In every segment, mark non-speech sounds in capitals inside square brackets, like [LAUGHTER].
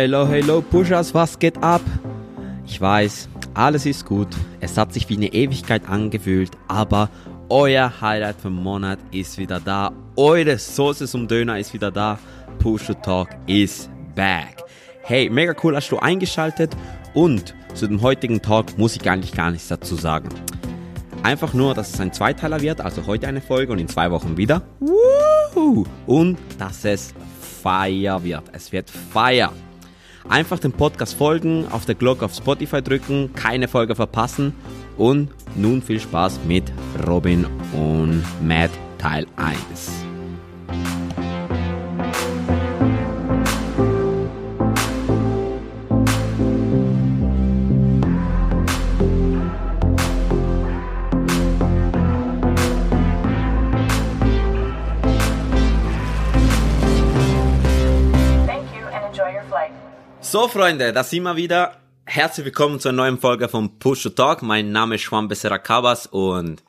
Hello, hello, Pushers, was geht ab? Ich weiß, alles ist gut. Es hat sich wie eine Ewigkeit angefühlt, aber euer Highlight vom Monat ist wieder da. Eure Soße zum Döner ist wieder da. Push to Talk is back. Hey, mega cool hast du eingeschaltet und zu dem heutigen Talk muss ich eigentlich gar nichts dazu sagen. Einfach nur, dass es ein Zweiteiler wird, also heute eine Folge und in zwei Wochen wieder. Und dass es Feier wird. Es wird Feier. Einfach dem Podcast folgen, auf der Glocke auf Spotify drücken, keine Folge verpassen und nun viel Spaß mit Robin und Matt Teil 1. So Freunde, da sind wir wieder. Herzlich willkommen zur neuen Folge von Push to Talk. Mein Name ist Juan Becerra Cabas und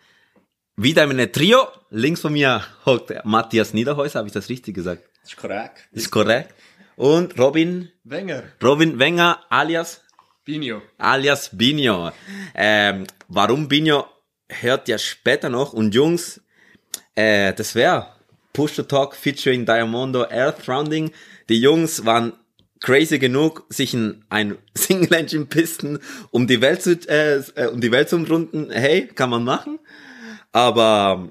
wieder in einem Trio. Links von mir hockt Matthias Niederhäuser, habe ich das richtig gesagt? Das ist korrekt. Ist korrekt. Und Robin, Wenger. Robin Wenger alias Binio. alias Binho. Ähm, warum Binho hört ja später noch. Und Jungs, äh, das wäre Push to Talk featuring Diamondo Earth Rounding. Die Jungs waren crazy genug, sich in ein [LAUGHS] Single Engine Pisten um die Welt zu, äh, äh, um die Welt zu umrunden. Hey, kann man machen. Aber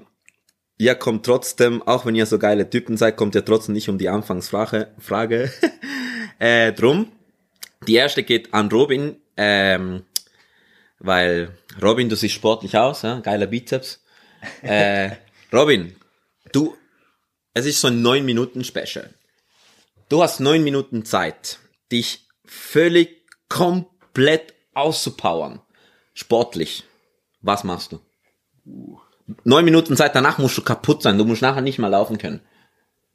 ihr kommt trotzdem, auch wenn ihr so geile Typen seid, kommt ihr trotzdem nicht um die Anfangsfrage. Frage. [LAUGHS] äh, drum. Die erste geht an Robin, ähm, weil Robin, du siehst sportlich aus, ja? geiler Bizeps. Äh, [LAUGHS] Robin, du, es ist so ein 9 Minuten Special. Du hast neun Minuten Zeit, dich völlig komplett auszupowern. Sportlich. Was machst du? Neun Minuten Zeit, danach musst du kaputt sein. Du musst nachher nicht mehr laufen können.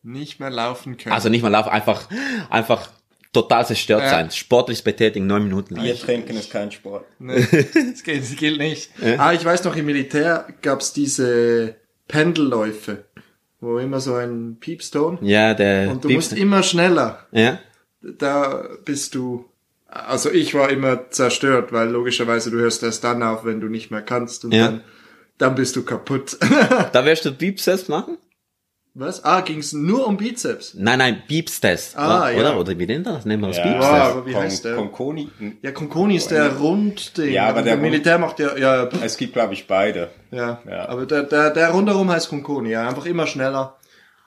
Nicht mehr laufen können. Also nicht mehr laufen, einfach, einfach total zerstört Ja. sein. Sportliches Betätigen, neun Minuten lang. Bier trinken ist kein Sport. nee, das, gilt, das gilt nicht. Ah, ich weiß noch, im Militär gab's diese Pendelläufe, wo immer so ein Piepston Ja, der und du Piepst- musst immer schneller. ja. Da bist du, also ich war immer zerstört, weil logischerweise du hörst erst dann auf, wenn du nicht mehr kannst und Ja. dann, dann bist du kaputt. [LAUGHS] Da wirst du Beeps-Test machen? Was? Ah, ging's nur um Bizeps? Nein, nein, Beeps-Test. Ah, oder? ja. oder? Oder wie nennt das? Nennen wir das Ja, Beeps-Test? aber wie heißt der? Konkoni. Ja, Konkoni ist der Rundding. Ja, aber der Militär macht ja, ja, Es gibt, glaube ich, beide. Ja, Ja. aber der, der, der rundherum heißt Konkoni, ja, einfach immer schneller.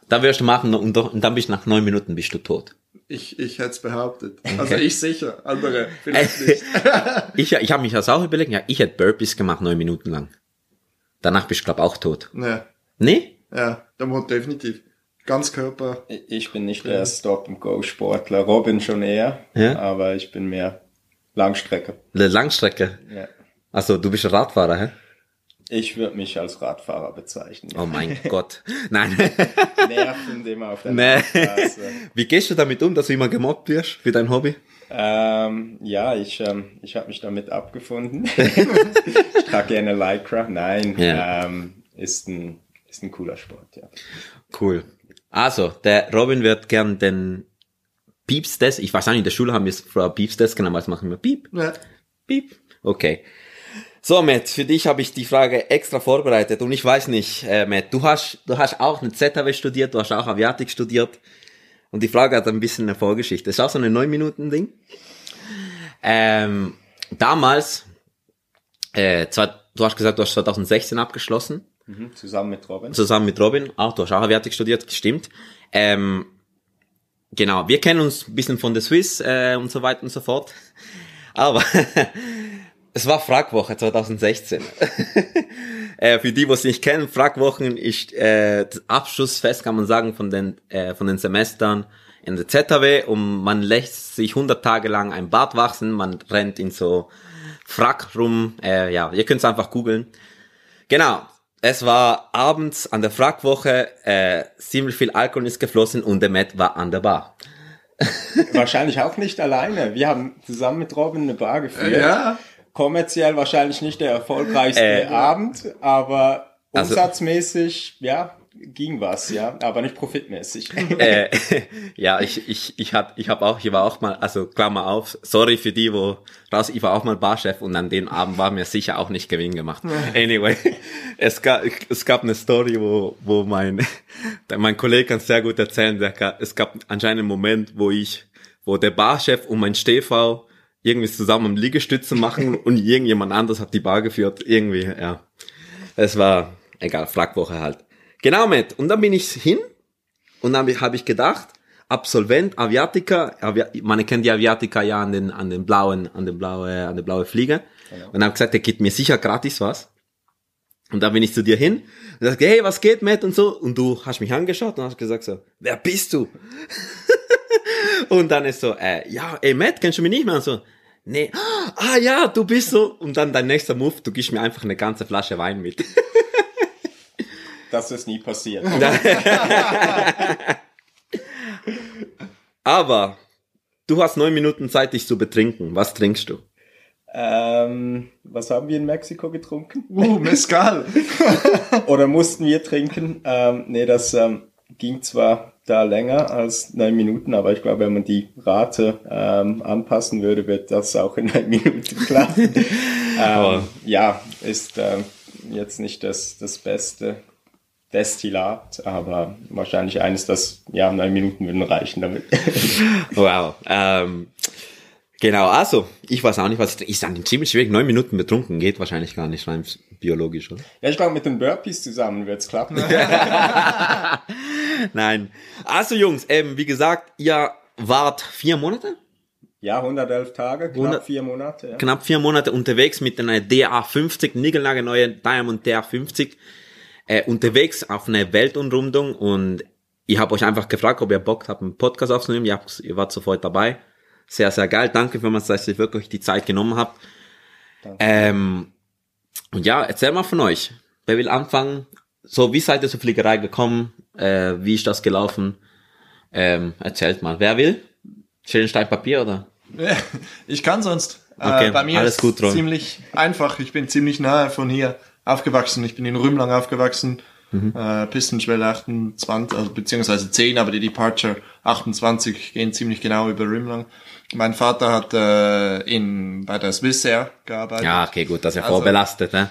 Da wirst du machen und, dann bist du nach neun Minuten bist du tot. Ich, ich hätte es behauptet. Also ich sicher, andere vielleicht [LAUGHS] nicht. Ich, ich habe mich das auch überlegt. Ja, ich hätte Burpees gemacht, neun Minuten lang. Danach bist du, glaub auch tot. ja, Nee? Ja, der Mund definitiv. Ganzkörper. Ich bin nicht der Stop-and-Go-Sportler. Robin schon eher. Ja. Aber ich bin mehr Langstrecke. Langstrecke. Ja. Also du bist ein Radfahrer, hä? Ich würde mich als Radfahrer bezeichnen. Oh mein [LAUGHS] Gott. Nein. Nerven immer auf der Nee. Straße. Wie gehst du damit um, dass du immer gemobbt wirst für dein Hobby? Ähm, ja, ich, ähm, ich habe mich damit abgefunden. [LAUGHS] ich trage gerne Lycra. Nein, Ja. ähm, ist ein, ist ein cooler Sport, ja. Cool. Also, der Robin wird gern den Pieps-Test, ich weiß nicht, in der Schule haben wir es früher Pieps-Test genannt, es machen wir Piep, Ja. Piep. Okay. So, Matt, für dich habe ich die Frage extra vorbereitet und ich weiß nicht, äh, Matt, du hast, du hast auch eine ZHW studiert, du hast auch Aviatik studiert und die Frage hat ein bisschen eine Vorgeschichte. Das ist auch so eine 9-Minuten-Ding. Ähm, damals, äh, zwar, du hast gesagt, du hast 2016 abgeschlossen Mhm, zusammen mit Robin. zusammen mit Robin, auch du hast auch Aviatik studiert, stimmt. Ähm, genau, wir kennen uns ein bisschen von der Swiss äh, und so weiter und so fort. Aber [LAUGHS] es war Fragwoche 2016. [LAUGHS] äh, für die, die es nicht kennen, Fragwochen ist äh, das Abschlussfest, kann man sagen, von den, äh, von den Semestern in der ZHW und man lässt sich 100 Tage lang ein Bart wachsen, man rennt in so Frack rum, äh, ja, ihr könnt es einfach googeln. Genau. Es war abends an der Fragwoche, äh, ziemlich viel Alkohol ist geflossen und der Matt war an der Bar. [LAUGHS] Wahrscheinlich auch nicht alleine. Wir haben zusammen mit Robin eine Bar geführt. Ja. Kommerziell wahrscheinlich nicht der erfolgreichste Äh. Abend, aber Also- umsatzmäßig, ja, ging was, ja, aber nicht profitmäßig. [LAUGHS] äh, [LAUGHS] ja, ich, ich, ich hab, ich hab auch, ich war auch mal, also Klammer auf, sorry für die, wo raus, ich war auch mal Barchef und an dem Abend war mir sicher auch nicht Gewinn gemacht. Anyway, [LAUGHS] es gab, es gab eine Story, wo, wo mein, mein Kollege kann es sehr gut erzählen, der, es gab anscheinend einen Moment, wo ich, wo der Barchef und mein Stehfrau irgendwie zusammen Liegestütze machen und irgendjemand anders hat die Bar geführt, irgendwie, ja. Es war, egal, Flakwoche halt. Genau, Matt. Und dann bin ich hin und dann habe ich, hab ich gedacht, Absolvent, Aviatika, Avi man kennt die Aviatika ja an den, an den blauen, an den blaue, an der blaue Flieger. Und habe gesagt, der gibt mir sicher gratis was. Und dann bin ich zu dir hin und sagte, hey, was geht, Matt und so. Und du hast mich angeschaut und hast gesagt so, wer bist du? [LAUGHS] und dann ist so, äh, ja, ey, Matt, kennst du mich nicht mehr? Und so, nee, ah ja, du bist so. Und dann dein nächster Move, du gibst mir einfach eine ganze Flasche Wein mit. [LAUGHS] Das ist nie passiert. [LAUGHS] Aber du hast neun Minuten Zeit, dich zu betrinken. Was trinkst du? ähm, was haben wir in Mexiko getrunken? Uh, Mescal. [LAUGHS] Oder mussten wir trinken? Ähm, nee, das ähm, ging zwar da länger als neun Minuten, aber ich glaube, wenn man die Rate ähm, anpassen würde, wird das auch in neun Minuten klappen. [LAUGHS] ähm, ja, ist ähm, jetzt nicht das, das beste Destillat, aber wahrscheinlich eines, das, ja, neun Minuten würden reichen damit. [LAUGHS] Wow. Ähm, genau, also, ich weiß auch nicht, was ist dann ziemlich schwierig. Neun Minuten betrunken geht wahrscheinlich gar nicht rein biologisch, oder? ja, ich glaube, mit den Burpees zusammen wird's klappen. [LAUGHS] [LAUGHS] Nein. Also Jungs, ähm, wie gesagt, ihr wart vier Monate? ja, 111 Tage, knapp 100 vier Monate. Ja. knapp vier Monate unterwegs mit einer DA50, niegelnagelneue Diamond DA50, äh, unterwegs auf eine Weltumrundung und ich habe euch einfach gefragt, ob ihr Bock habt, einen Podcast aufzunehmen. Ihr, habt, ihr wart sofort dabei. Sehr, sehr geil. Danke, wenn man dass ihr wirklich die Zeit genommen habt. Ähm, und ja, erzähl mal von euch. Wer will anfangen? So, wie seid ihr zur Fliegerei gekommen? Äh, wie ist das gelaufen? Ähm, erzählt mal. Wer will? Schön Stein Papier oder? [LAUGHS] Ich kann sonst. Okay, äh, bei mir alles ist gut, Ron. ziemlich einfach. Ich bin ziemlich nahe von hier aufgewachsen. Ich bin in Rümlang aufgewachsen. Mhm. Äh, Pistenschwelle 28, also beziehungsweise 10, aber die Departure 28 gehen ziemlich genau über Rümlang. Mein Vater hat äh, in bei der Swissair gearbeitet. Ja, okay, gut, das ist ja Also- vorbelastet, ne?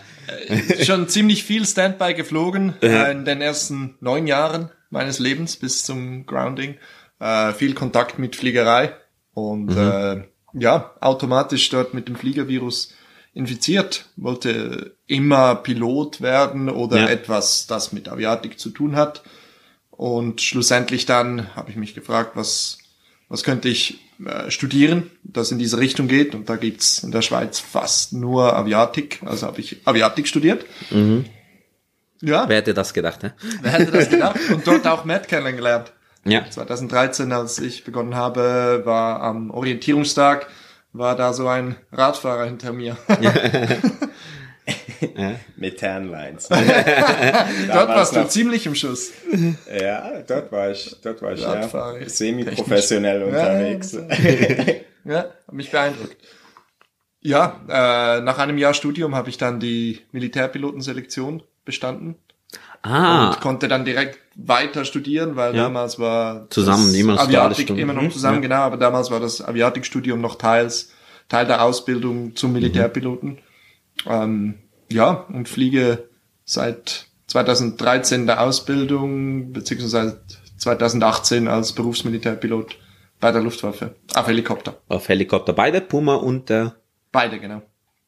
Schon ziemlich viel Standby geflogen [LAUGHS] äh, in den ersten neun Jahren meines Lebens bis zum Grounding. Äh, viel Kontakt mit Fliegerei und äh, ja, automatisch dort mit dem Fliegervirus infiziert. Wollte immer Pilot werden oder Ja. etwas, das mit Aviatik zu tun hat. Und schlussendlich dann habe ich mich gefragt, was, was könnte ich äh, studieren, das in diese Richtung geht. Und da gibt's in der Schweiz fast nur Aviatik. Also habe ich Aviatik studiert. Ja, Wer hätte das gedacht, ne? wer hätte das gedacht? Und dort auch Matt kennengelernt. Ja. 2013, als ich begonnen habe, war am Orientierungstag, war da so ein Radfahrer hinter mir. [LAUGHS] Mit Tanlines. [LAUGHS] dort warst du ziemlich im Schuss. Ja, dort war ich, dort war ich ja, Radfahrer. semi-professionell unterwegs. Ja, hat mich beeindruckt. Ja, äh, nach einem Jahr Studium habe ich dann die Militärpilotenselektion bestanden Ah, und konnte dann direkt weiter studieren, weil Ja. damals war Zusammen, das niemals duale Aviatik immer noch Mhm, zusammen, ja. genau, aber damals war das Aviatikstudium noch teils Teil der Ausbildung zum Militärpiloten. Ähm, ja, und fliege seit 2013 der Ausbildung, beziehungsweise 2018 als Berufsmilitärpilot bei der Luftwaffe. Auf Helikopter. auf Helikopter. Beide Puma und der Beide, genau.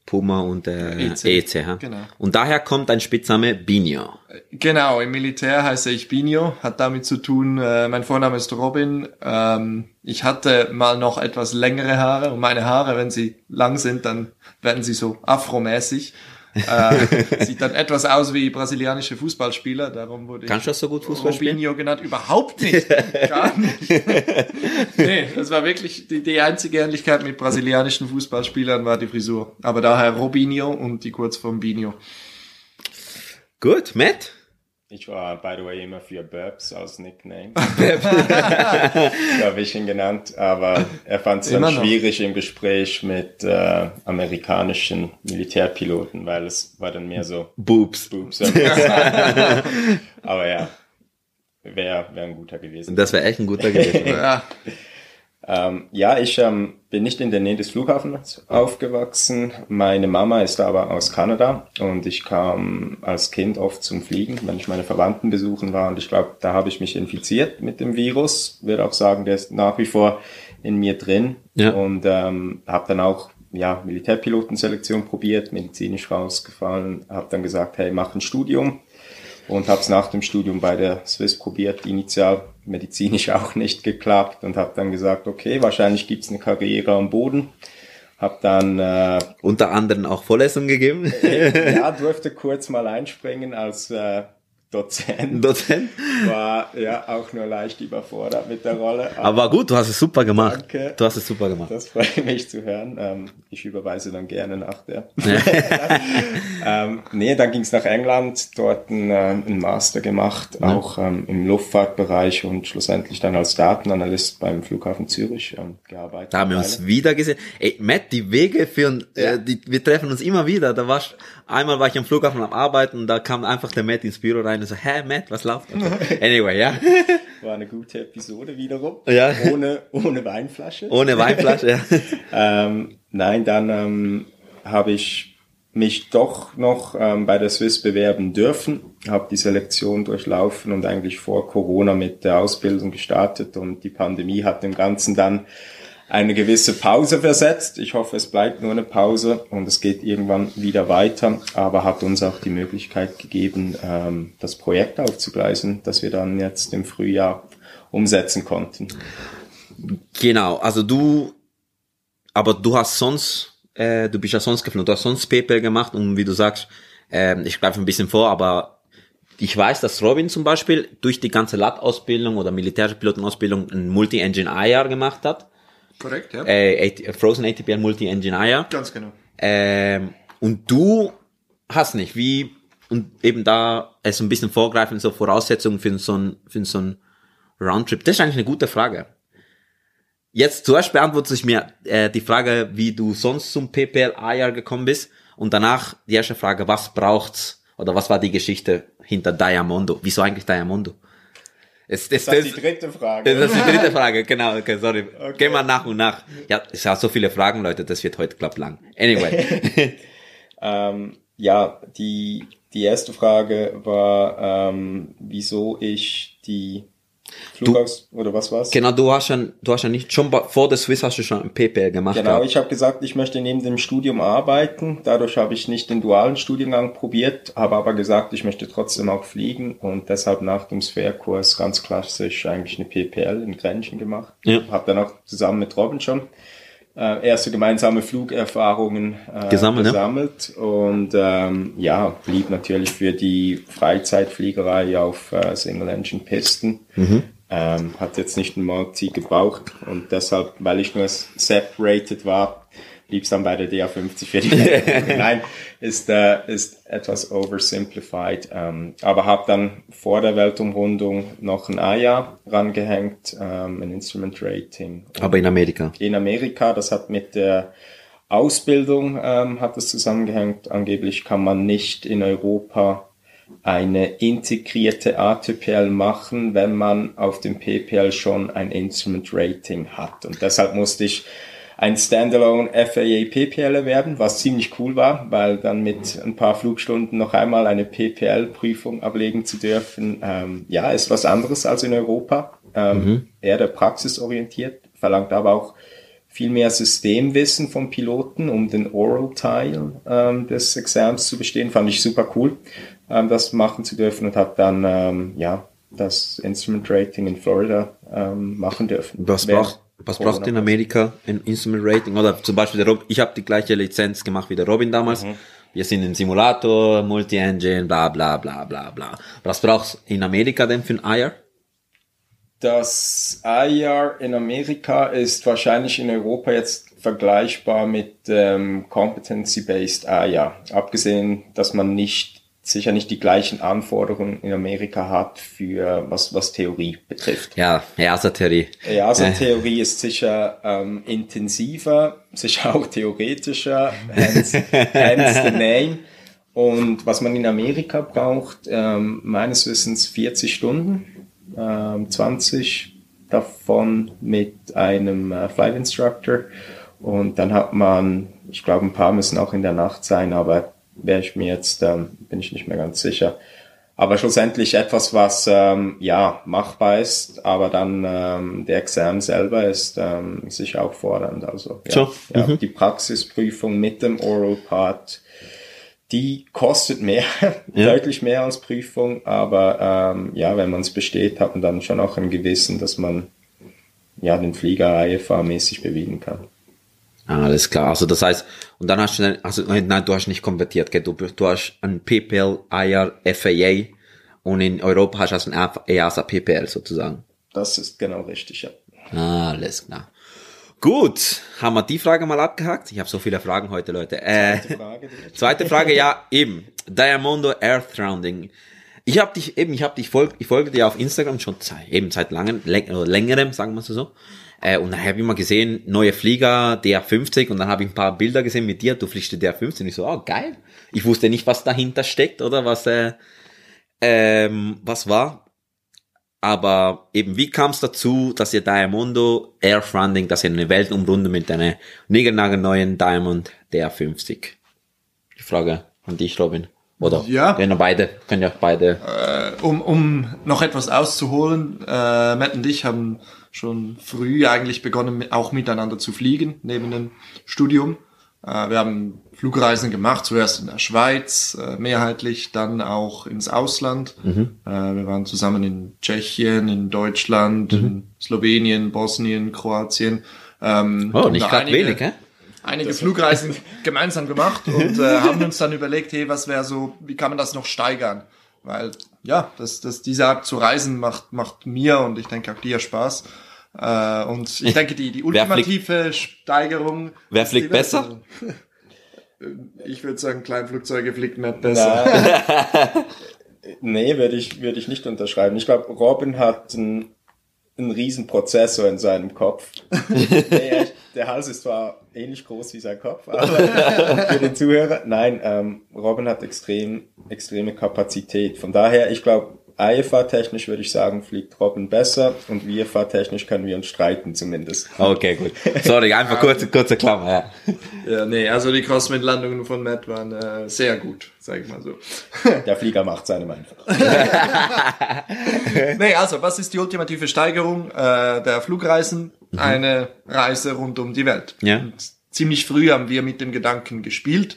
Puma und der EC. EC. Genau. Und daher kommt ein Spitzname Binio. Genau, im Militär heiße ich Binio, hat damit zu tun, äh, mein Vorname ist Robin. Ähm, ich hatte mal noch etwas längere Haare und meine Haare, wenn sie lang sind, dann werden sie so afromäßig. Äh, sieht dann etwas aus wie brasilianische Fußballspieler, darum wurde Kannst du ich das so gut Fußball spielen? Robinho genannt. Überhaupt nicht, gar nicht. [LAUGHS] nee, das war wirklich die, die einzige Ähnlichkeit mit brasilianischen Fußballspielern war die Frisur. Aber daher Robinho und die Kurzform Binio. Gut, Matt? Ich war, by the way, immer für Burbs als Nickname. [LAUGHS] so habe ich ihn genannt, aber er fand es dann schwierig im Gespräch mit äh, amerikanischen Militärpiloten, weil es war dann mehr so Boobs. Boobs. [LAUGHS] aber ja, wäre wär ein guter gewesen. Das wäre echt ein guter gewesen. Ja, [LAUGHS] Ähm, ja, ich ähm, bin nicht in der Nähe des Flughafens aufgewachsen. Meine Mama ist aber aus Kanada und ich kam als Kind oft zum Fliegen, wenn ich meine Verwandten besuchen war. Und ich glaube, da habe ich mich infiziert mit dem Virus. Würde auch sagen, der ist nach wie vor in mir drin. Ja. Und ähm, habe dann auch ja, Militärpilotenselektion probiert, medizinisch rausgefallen. Habe dann gesagt, hey, mach ein Studium und habe es nach dem Studium bei der Swiss probiert, initial medizinisch [LAUGHS] auch nicht geklappt und habe dann gesagt, okay, wahrscheinlich gibt's eine Karriere am Boden. Habe dann äh, Unter anderem auch Vorlesungen gegeben. ja [LAUGHS] durfte kurz mal einspringen als äh, Dozent. Dozent. War ja auch nur leicht überfordert mit der Rolle. Aber gut, du hast es super gemacht. Danke. Du hast es super gemacht. Das freut mich zu hören. Ähm, ich überweise dann gerne nach der. [LAUGHS] ähm, nee, dann ging's nach England, dort einen, äh, einen Master gemacht, auch ähm, im Luftfahrtbereich und schlussendlich dann als Datenanalyst beim Flughafen Zürich ähm, gearbeitet. Da haben wir uns wieder gesehen. Ey, Matt, die Wege führen, äh, die, wir treffen uns immer wieder. Da warst, einmal war ich am Flughafen am Arbeiten und da kam einfach der Matt ins Büro rein und so, hä, Matt, was läuft? Also, [LAUGHS] anyway, ja. [LAUGHS] War eine gute Episode wiederum. Ja. Ohne, ohne Weinflasche. Ohne Weinflasche, ja. [LAUGHS] Ähm, nein, dann ähm, habe ich mich doch noch ähm, bei der Swiss bewerben dürfen, habe die Selektion durchlaufen und eigentlich vor Corona mit der Ausbildung gestartet und die Pandemie hat dem Ganzen dann eine gewisse Pause versetzt. Ich hoffe, es bleibt nur eine Pause und es geht irgendwann wieder weiter, aber hat uns auch die Möglichkeit gegeben, ähm, das Projekt aufzugleisen, das wir dann jetzt im Frühjahr umsetzen konnten. Genau, also du, aber du hast sonst, äh, du bist ja sonst geflogen, du hast sonst PayPal gemacht und wie du sagst, ähm, ich greife ein bisschen vor, aber ich weiß, dass Robin zum Beispiel durch die ganze LAT-Ausbildung oder militärische Pilotenausbildung ein Multi-Engine-IR gemacht hat. Korrekt, ja. Äh, Frozen ATPL Multi-Engine-IR. Ganz genau. Ähm, und du hast nicht, wie, und eben da es ein bisschen vorgreifen, so Voraussetzungen für so ein, für so ein Roundtrip. Das ist eigentlich eine gute Frage. Jetzt zuerst beantworte ich mir äh, die Frage, wie du sonst zum PPL A-Jahr gekommen bist und danach die erste Frage, was braucht's oder was war die Geschichte hinter Diamondo? Wieso eigentlich Diamondo? Es, es, Das ist die dritte Frage. das ist die dritte Frage, genau, okay, sorry. Gehen wir nach und nach. Ja, es hat so viele Fragen, Leute, das wird heute glaub lang. Anyway. [LAUGHS] Ähm, ja, die, die erste Frage war, ähm, wieso ich die Flugaus oder was war's? genau, du hast schon, du hast ja nicht, schon vor der Swiss hast du schon ein PPL gemacht. Genau, gehabt. ich habe gesagt, ich möchte neben dem Studium arbeiten. Dadurch habe ich nicht den dualen Studiengang probiert, habe aber gesagt, ich möchte trotzdem auch fliegen und deshalb nach dem Sphere-Kurs ganz klassisch eigentlich eine PPL in Grenchen gemacht. Ja. Habe dann auch zusammen mit Robin schon äh, erste gemeinsame Flugerfahrungen äh, Gesammelt, ja. gesammelt und ähm, ja, blieb natürlich für die Freizeitfliegerei auf äh, Single-Engine-Pisten. Mhm. Ähm, hat jetzt nicht ein Multi gebraucht und deshalb, weil ich nur separated war, blieb es dann bei der DA50 für die Nein, ist, äh, ist etwas oversimplified. Ähm, aber habe dann vor der Weltumrundung noch ein AIA rangehängt, ähm, ein Instrument Rating Aber in Amerika. in Amerika. Das hat mit der Ausbildung ähm, hat das zusammengehängt. Angeblich kann man nicht in Europa eine integrierte ATPL machen, wenn man auf dem PPL schon ein Instrument Rating hat. Und deshalb musste ich ein Standalone FAA PPL erwerben, was ziemlich cool war, weil dann mit ein paar Flugstunden noch einmal eine PPL-Prüfung ablegen zu dürfen, ähm, ja, ist was anderes als in Europa. Ähm, Eher der praxisorientiert, verlangt aber auch viel mehr Systemwissen vom Piloten, um den Oral-Teil ähm, des Exams zu bestehen. Fand ich super cool, ähm, das machen zu dürfen und habe dann ähm, ja das Instrument Rating in Florida ähm, machen dürfen. Was Während braucht, was braucht in Amerika ein Instrument Rating? Oder zum Beispiel der Rob, ich habe die gleiche Lizenz gemacht wie der Robin damals. Mhm. Wir sind im Simulator, Multi-Engine, bla bla bla bla bla. Was brauchst in Amerika denn für ein IR? Das IR in Amerika ist wahrscheinlich in Europa jetzt vergleichbar mit ähm, Competency-Based IR. Abgesehen, dass man nicht sicher nicht die gleichen Anforderungen in Amerika hat für was was Theorie betrifft. Ja, EASA-Theorie. Ja, also Theorie ist sicher ähm, intensiver, [LAUGHS] sicher auch theoretischer, hence, [LAUGHS] hence the name. Und was man in Amerika braucht, ähm, meines Wissens 40 Stunden ähm, 20 davon mit einem äh, Flight Instructor. Und dann hat man, ich glaube, ein paar müssen auch in der Nacht sein, aber wäre ich mir jetzt, ähm, bin ich nicht mehr ganz sicher. Aber schlussendlich etwas, was ähm, ja machbar ist, aber dann ähm, der Examen selber ist ähm, sicher auch fordernd. Also ja, So, ja, die Praxisprüfung mit dem Oral Part, die kostet mehr, [LAUGHS] deutlich mehr als Prüfung, aber ähm, ja, wenn man es besteht, hat man dann schon auch ein Gewissen, dass man ja den Flieger IFA-mäßig bewegen kann. Ah, Alles klar. Also das heißt, und dann hast du, dann- also nein, du hast nicht konvertiert, gell? Du, du hast ein PPL, IR, FAA und in Europa hast du also ein EASA PPL sozusagen. Das ist genau richtig, ja. Ah, alles klar. Gut, haben wir die Frage mal abgehakt? Ich habe so viele Fragen heute, Leute. Äh, Frage, die- zweite Frage, ja, eben. Diamondo Earth Rounding. Ich habe dich eben, ich habe dich folg, ich folge dir auf Instagram schon seit, eben seit langem, oder längerem, sagen wir es so. Äh, und dann habe ich immer gesehen, neue Flieger, DR50 und dann habe ich ein paar Bilder gesehen mit dir, du fliegst die DR50 und ich so, oh geil. Ich wusste nicht, was dahinter steckt oder was, äh, ähm, was war. Aber eben, wie kam es dazu, dass ihr Diamondo Air Funding, dass ihr eine Weltumrunde mit einer neuen Diamond DR50? Die Frage an dich, Robin. Oder? Ja. Wenn ihr beide, können ja beide. um, um noch etwas auszuholen, äh, Matt und ich haben schon früh eigentlich begonnen, auch miteinander zu fliegen, neben dem Studium. Äh, wir haben Flugreisen gemacht, zuerst in der Schweiz, äh, mehrheitlich, dann auch ins Ausland. Mhm. Äh, wir waren zusammen in Tschechien, in Deutschland, Mhm. in Slowenien, Bosnien, Kroatien. Ähm, Oh, nicht gerade wenig, hä? Einige Flugreisen [LAUGHS] gemeinsam gemacht und äh, [LAUGHS] haben uns dann überlegt, hey, was wäre so, wie kann man das noch steigern? Weil ja, das, das, diese Art zu reisen macht, macht mir und ich denke auch dir Spaß. Äh, und ich [LAUGHS] denke, die, die Wer fliegt- ultimative Steigerung. Wer fliegt besser? Ich würde sagen, Kleinflugzeuge fliegt nicht besser. Nee, würde ich, würde ich nicht unterschreiben. Ich glaube, Robin hat einen, einen riesen Prozessor in seinem Kopf. nee, echt, der Hals ist zwar ähnlich groß wie sein Kopf, aber für den Zuhörer, nein, ähm, Robin hat extrem, extreme Kapazität. Von daher, ich glaube, IFA-technisch würde ich sagen, fliegt Robin besser und VFA-technisch können wir uns streiten zumindest. Okay, gut. Sorry, einfach kurze, kurze Klammer, ja. Ja, nee, also die Crosswind-Landungen von Matt waren äh, sehr gut, sag ich mal so. Der Flieger macht seinem einfach. [LAUGHS] Nee, also, was ist die ultimative Steigerung äh, der Flugreisen? Eine Reise rund um die Welt. Ja. Und ziemlich früh haben wir mit dem Gedanken gespielt,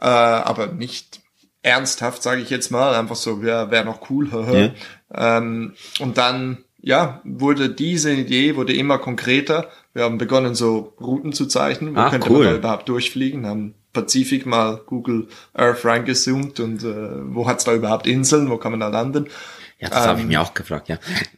äh, aber nicht ernsthaft, sage ich jetzt mal, einfach so, wäre wär noch cool. [LAUGHS] haha. ähm, und dann, ja, wurde diese Idee wurde immer konkreter. Wir haben begonnen, so Routen zu zeichnen. Wo Ah, könnte cool. man da überhaupt durchfliegen? Haben Pazifik mal Google Earth reingezoomt und äh, wo hat's da überhaupt Inseln? Wo kann man da landen? Ja, das habe ich mir auch gefragt, ja.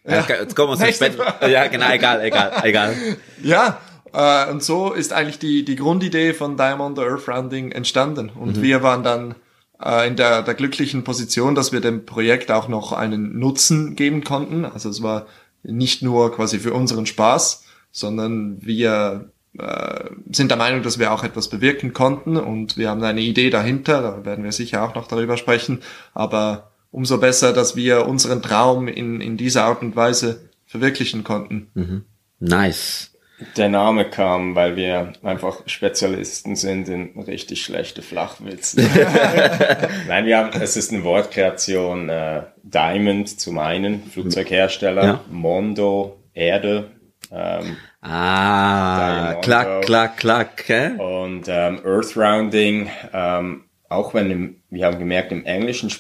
ja. Jetzt kommen wir zum später. Ja, genau, egal, egal, egal. [LAUGHS] Ja, äh, und so ist eigentlich die, die Grundidee von Diamond Earth Rounding entstanden. Und wir waren dann äh, in der, der glücklichen Position, dass wir dem Projekt auch noch einen Nutzen geben konnten. Also es war nicht nur quasi für unseren Spaß, sondern wir äh, sind der Meinung, dass wir auch etwas bewirken konnten und wir haben eine Idee dahinter, da werden wir sicher auch noch darüber sprechen, aber umso besser, dass wir unseren Traum in, in dieser Art und Weise verwirklichen konnten. Nice. Der Name kam, weil wir einfach Spezialisten sind in richtig schlechte Flachwitze. [LAUGHS] Nein, wir haben, es ist eine Wortkreation, äh, Diamond zum einen, Flugzeughersteller, Ja. Mondo, Erde, ähm, Ah, klack, klack, klack, hä? und ähm, Earth Rounding, ähm, auch wenn im, wir haben gemerkt, im englischen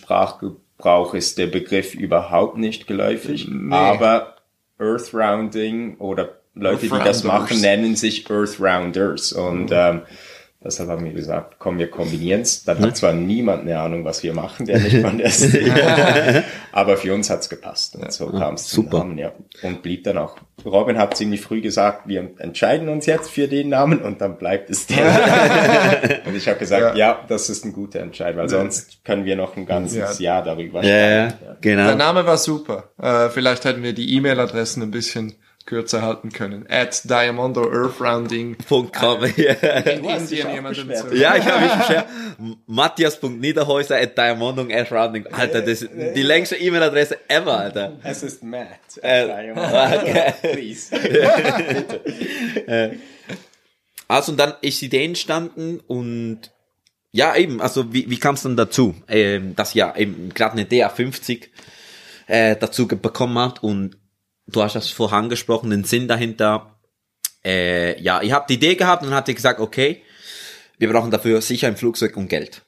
Sprachgebrauch ist der Begriff überhaupt nicht geläufig, aber Earth Rounding oder Leute, die das Earthrounders. machen, nennen sich Earth Rounders und ähm, deshalb haben wir gesagt, komm, wir kombinieren's. Dann hat zwar niemand eine Ahnung, was wir machen, der nicht von der Szene, [LAUGHS] aber für uns hat's gepasst und so kam's zum super. Namen, ja. Und blieb dann auch. Robin hat ziemlich früh gesagt, wir entscheiden uns jetzt für den Namen und dann bleibt es der. [LAUGHS] und ich habe gesagt, ja. das ist ein guter Entscheid, weil sonst können wir noch ein ganzes Ja. Jahr darüber Ja, ja, Der genau. Name war super. Äh, vielleicht hätten wir die E-Mail-Adressen ein bisschen kürzer halten können. At Diamondo Earth Rounding. Punkt com. [LAUGHS] Ja. In Indien jemanden zu. Ja, ich habe mich beschwert. Matthias.niederhäuser at diamondung at rounding. Alter, das ist die längste E-Mail-Adresse ever, Alter. Es ist Matt. Äh, [LAUGHS] okay. Please. [LAUGHS] Also und dann ist die Idee entstanden und ja eben, also wie, wie kam es dann dazu, ähm, dass ihr eben gerade eine DA50 äh, dazu bekommen habt und du hast das vorher angesprochen, den Sinn dahinter. Äh, ja, ihr habt die Idee gehabt und habt ihr gesagt, okay, wir brauchen dafür sicher ein Flugzeug und Geld.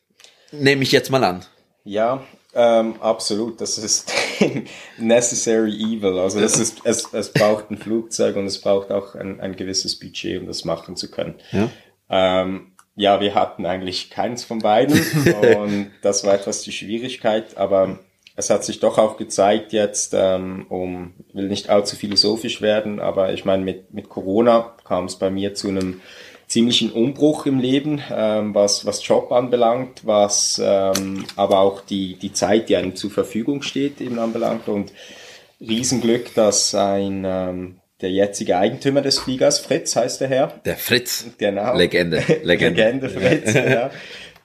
Nehme ich jetzt mal an. Ja, ähm, absolut. Das ist [LAUGHS] necessary evil. Also das ist, es, es braucht ein Flugzeug und es braucht auch ein, ein gewisses Budget, um das machen zu können. Ja. Ähm, ja, wir hatten eigentlich keins von beiden [LAUGHS] und das war etwas die Schwierigkeit, aber es hat sich doch auch gezeigt jetzt, ähm, um, will nicht allzu philosophisch werden, aber ich meine, mit, mit Corona kam es bei mir zu einem ziemlichen Umbruch im Leben, ähm, was, was Job anbelangt, was ähm, aber auch die, die Zeit, die einem zur Verfügung steht, eben anbelangt und Riesenglück, dass ein ähm, der jetzige Eigentümer des Fliegers, Fritz heißt der Herr, Der Fritz. Genau. Legende. [LAUGHS] Legende. Legende Fritz, ja.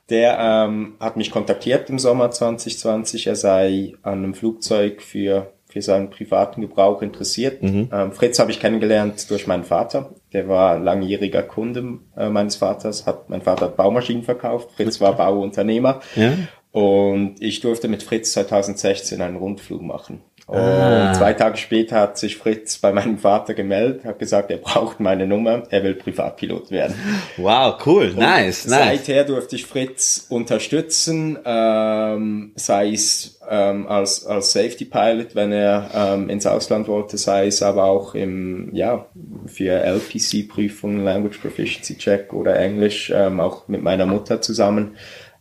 Der ähm, hat mich kontaktiert im Sommer 2020. Er sei an einem Flugzeug für, für seinen privaten Gebrauch interessiert. Ähm, Fritz habe ich kennengelernt durch meinen Vater. Der war langjähriger Kunde äh, meines Vaters. Hat, mein Vater hat Baumaschinen verkauft. Fritz war Bauunternehmer. Ja. Und ich durfte mit Fritz 2016 einen Rundflug machen. Und Ah. zwei Tage später hat sich Fritz bei meinem Vater gemeldet, hat gesagt, er braucht meine Nummer, er will Privatpilot werden. Wow, cool. Nice, nice. Seither durfte ich Fritz unterstützen, ähm, sei es ähm, als, als Safety Pilot, wenn er ähm, ins Ausland wollte, sei es aber auch im, ja, für LPC-Prüfungen, Language Proficiency Check oder Englisch, ähm, auch mit meiner Mutter zusammen.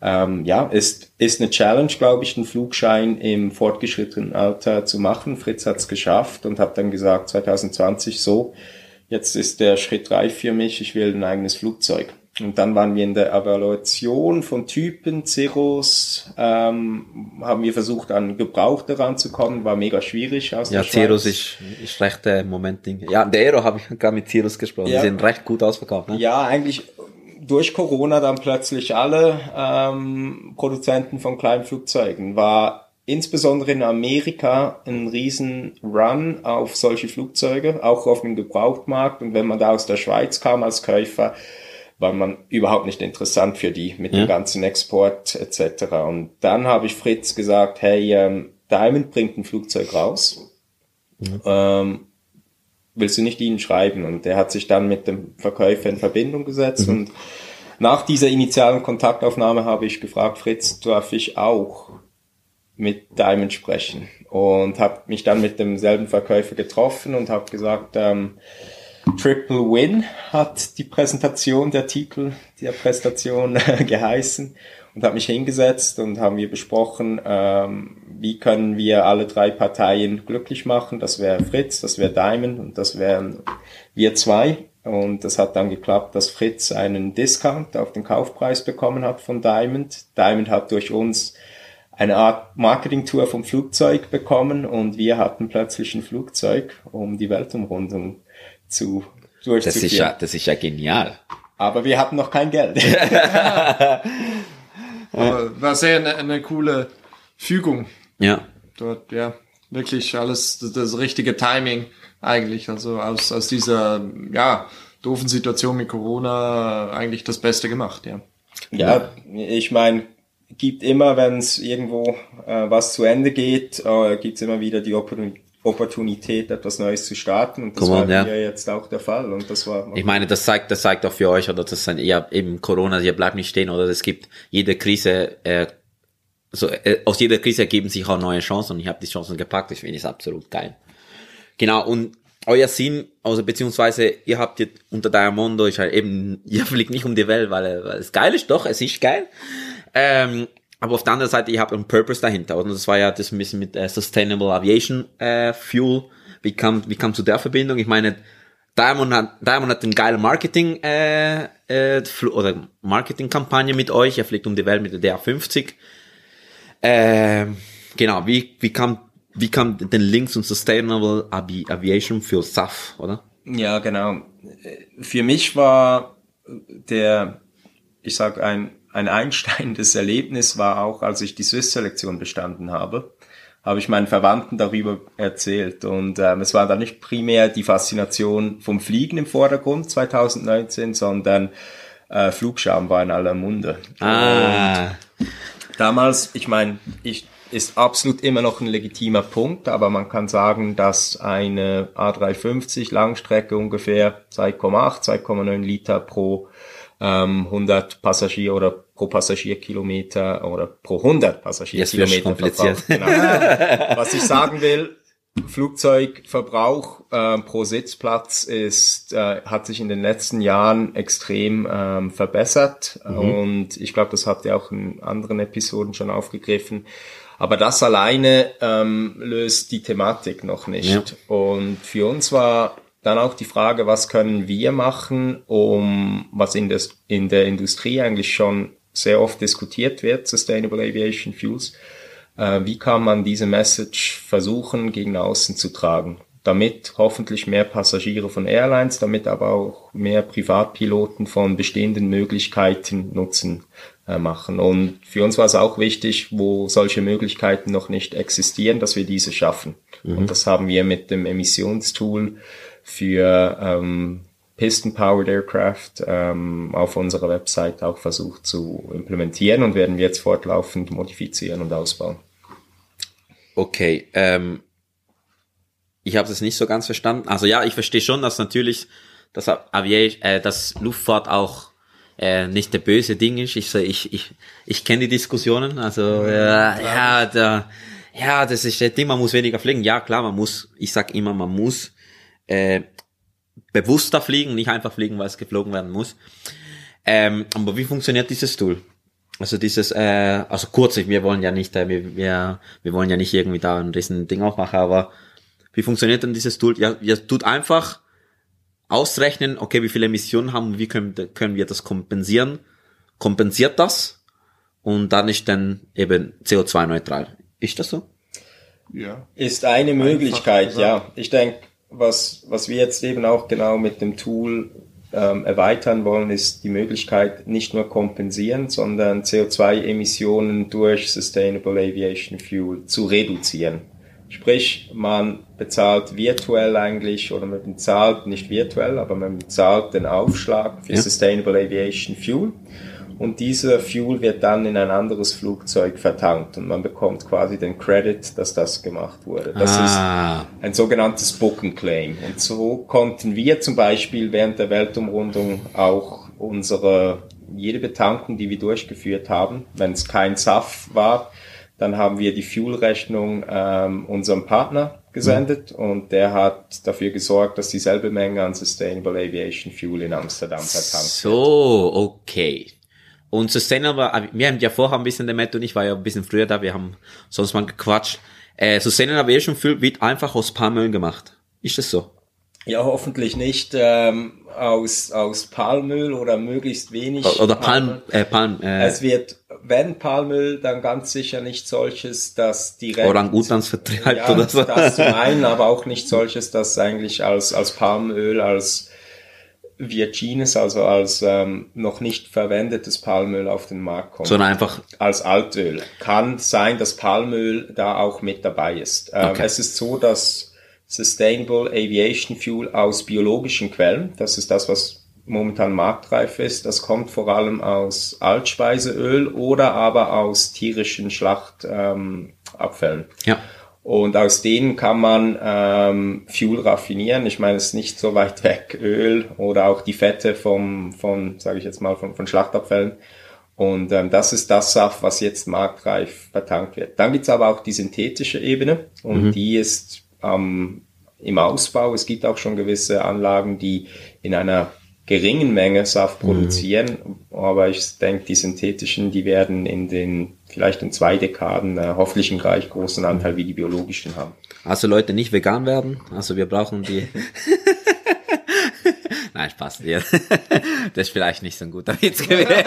Ähm, ja, ist, ist eine Challenge, glaube ich, einen Flugschein im fortgeschrittenen Alter zu machen. Fritz hat es geschafft und hat dann gesagt, 2020 so, jetzt ist der Schritt reif für mich, ich will ein eigenes Flugzeug. Und dann waren wir in der Evaluation von Typen, Ceros, ähm, haben wir versucht, an Gebrauchte ranzukommen, war mega schwierig aus Ja, Schweiz. ist, ist recht äh, Moment-Ding. Ja, der Aero habe ich [LAUGHS] gerade mit Cirrus gesprochen. Ja. Die sind recht gut ausverkauft. Ne? Ja, eigentlich durch Corona dann plötzlich alle ähm, Produzenten von kleinen Flugzeugen war insbesondere in Amerika ein riesen Run auf solche Flugzeuge, auch auf dem Gebrauchtmarkt. Und wenn man da aus der Schweiz kam als Käufer, war man überhaupt nicht interessant für die mit Ja. dem ganzen Export etc. Und dann habe ich Fritz gesagt, hey, ähm, Diamond bringt ein Flugzeug raus. Ähm, willst du nicht ihnen schreiben? Und der hat sich dann mit dem Verkäufer in Verbindung gesetzt und nach dieser initialen Kontaktaufnahme habe ich gefragt, Fritz, darf ich auch mit Diamond sprechen? Und habe mich dann mit demselben Verkäufer getroffen und habe gesagt, ähm, Triple Win hat die Präsentation, der Titel der Präsentation [LAUGHS] geheißen und habe mich hingesetzt und haben wir besprochen, ähm, wie können wir alle drei Parteien glücklich machen. Das wäre Fritz, das wäre Diamond und das wären wir zwei. Und das hat dann geklappt, dass Fritz einen Discount auf den Kaufpreis bekommen hat von Diamond. Diamond hat durch uns eine Art Marketingtour vom Flugzeug bekommen und wir hatten plötzlich ein Flugzeug, um die Weltumrundung zu Das ist durchzuführen. ja, das ist ja genial. Aber wir hatten noch kein Geld. [LAUGHS] [LAUGHS] Aber war sehr eine, eine coole Fügung. Ja. Dort, ja, wirklich alles das, das richtige Timing eigentlich. Also aus, aus dieser, ja, doofen Situation mit Corona eigentlich das Beste gemacht, ja. ja, ich meine, gibt immer, wenn es irgendwo äh, was zu Ende geht, äh, gibt es immer wieder die Opportun- Opportunität, etwas Neues zu starten. Und das Come on, war ja. hier jetzt auch der Fall. Und das war Ich meine, das zeigt, das zeigt auch für euch, oder das sind eher eben Corona, ihr bleibt nicht stehen, oder es gibt jede Krise, äh, so, äh, aus jeder Krise ergeben sich auch neue Chancen und ich habe die Chancen gepackt, ich finde es absolut geil. Genau, und euer Sinn, also beziehungsweise ihr habt jetzt unter Diamondo, ist halt eben, [LAUGHS] ihr fliegt nicht um die Welt, weil, weil es geil ist, doch, es ist geil. Ähm, aber auf der anderen Seite, ihr habt einen Purpose dahinter. Und das war ja das ein bisschen mit äh, Sustainable Aviation äh, Fuel. Wie kam, wie kam zu der Verbindung? Ich meine, Diamond hat, Diamond hat eine geile Marketing, äh, äh, oder Marketingkampagne mit euch. Er fliegt um die Welt mit der DR50. Ähm, genau, wie, wie kam, wie kam den Link zum Sustainable Avi Aviation Fuel SAF, oder? Ja, genau. Für mich war der, ich sag ein, ein einsteinendes [LAUGHS] Erlebnis war auch, als ich die Swiss-Selektion bestanden habe, habe ich meinen Verwandten darüber erzählt. Und ähm, es war dann nicht primär die Faszination vom Fliegen im Vordergrund 2019, sondern äh, Flugscham war in aller Munde. Ah, Damals, ich meine, ich, ist absolut immer noch ein legitimer Punkt, aber man kann sagen, dass eine A350 Langstrecke ungefähr 2,8, 2,9 Liter pro ähm, 100 Passagier oder pro Passagierkilometer oder pro 100 Passagierkilometer verbraucht. Genau. Was ich sagen will, Flugzeugverbrauch äh, pro Sitzplatz ist äh, hat sich in den letzten Jahren extrem ähm, verbessert und ich glaube, das habt ihr auch in anderen Episoden schon aufgegriffen. Aber das alleine ähm, löst die Thematik noch nicht. Und für uns war dann auch die Frage, was können wir machen, um was in, des, in der Industrie eigentlich schon sehr oft diskutiert wird, Sustainable Aviation Fuels. Äh, wie kann man diese Message versuchen, gegen außen zu tragen? Damit hoffentlich mehr Passagiere von Airlines, damit aber auch mehr Privatpiloten von bestehenden Möglichkeiten Nutzen äh, machen. Und für uns war es auch wichtig, wo solche Möglichkeiten noch nicht existieren, dass wir diese schaffen. Und das haben wir mit dem Emissionstool für ähm, Piston-Powered Aircraft ähm, auf unserer Website auch versucht zu implementieren und werden wir jetzt fortlaufend modifizieren und ausbauen. okay. Ähm, ich habe es nicht so ganz verstanden. Also ja, ich verstehe schon, dass natürlich dass Aviation, äh, dass Luftfahrt auch äh, nicht der böse Ding ist. Ich ich ich ich kenne die Diskussionen. Also äh, ja, da, ja, das ist das Ding. Man muss weniger fliegen. Ja, klar, man muss. Ich sag immer, man muss äh, bewusster fliegen, nicht einfach fliegen, weil es geflogen werden muss. Ähm, aber wie funktioniert dieses Tool? Also dieses, äh, also kurz, wir wollen ja nicht, äh, wir, wir, wir wollen ja nicht irgendwie da ein riesen Ding aufmachen, aber wie funktioniert denn dieses Tool? Ja, ihr tut einfach ausrechnen, okay, wie viele Emissionen haben, wie können, können wir das kompensieren? Kompensiert das? Und dann ist dann eben CO2-neutral. Ist das so? Ja. Ist eine Möglichkeit, ja. Ich denke, was, was wir jetzt eben auch genau mit dem Tool ähm, erweitern wollen, ist die Möglichkeit, nicht nur kompensieren, sondern CO2-Emissionen durch Sustainable Aviation Fuel zu reduzieren. Sprich, man bezahlt virtuell eigentlich, oder man bezahlt nicht virtuell, aber man bezahlt den Aufschlag für Ja. Sustainable Aviation Fuel. Und dieser Fuel wird dann in ein anderes Flugzeug vertankt und man bekommt quasi den Credit, dass das gemacht wurde. Das ist ah, ein sogenanntes Book and Claim. Und so konnten wir zum Beispiel während der Weltumrundung auch unsere, jede Betankung, die wir durchgeführt haben, wenn es kein SAF war, dann haben wir die Fuelrechnung ähm, unserem Partner gesendet und der hat dafür gesorgt, dass dieselbe Menge an Sustainable Aviation Fuel in Amsterdam vertankt So, okay. Und Sustainable, wir haben ja vorher ein bisschen, der Matt und ich war ja ein bisschen früher da, wir haben sonst mal gequatscht. Äh, Sustainable Aviation Fuel wird einfach aus Palmöl gemacht. Ist das so? Ja, hoffentlich nicht ähm, aus, aus Palmöl oder möglichst wenig. Oder Palm, äh, Palm, äh, Es wird, wenn Palmöl, dann ganz sicher nicht solches, das direkt... Orangutans vertreibt ja, oder so. das zum einen, [LAUGHS] aber auch nicht solches, das eigentlich als, als Palmöl, als Virgines, also als ähm, noch nicht verwendetes Palmöl auf den Markt kommt. Sondern einfach, als Altöl. Kann sein, dass Palmöl da auch mit dabei ist. Ähm, Okay. Es ist so, dass Sustainable Aviation Fuel aus biologischen Quellen, das ist das, was momentan marktreif ist, das kommt vor allem aus Altspeiseöl oder aber aus tierischen Schlachtabfällen. Ähm, ja. Und aus denen kann man ähm, Fuel raffinieren. Ich meine, es ist nicht so weit [LAUGHS] weg, Öl oder auch die Fette vom, von, sage ich jetzt mal, von, von Schlachtabfällen. Und ähm, das ist das Saft, was jetzt marktreif vertankt wird. Dann gibt's aber auch die synthetische Ebene und die ist ähm, im Ausbau. Es gibt auch schon gewisse Anlagen, die in einer geringen Menge Saft produzieren, aber ich denke, die synthetischen, die werden in den vielleicht in zwei Dekaden äh, hoffentlich einen gleich großen Anteil wie die biologischen haben. Also Leute nicht vegan werden. Also wir brauchen die. [LAUGHS] Nein, Spaß. Ja. [LAUGHS] Das ist vielleicht nicht so ein guter Witz gewesen. [LAUGHS]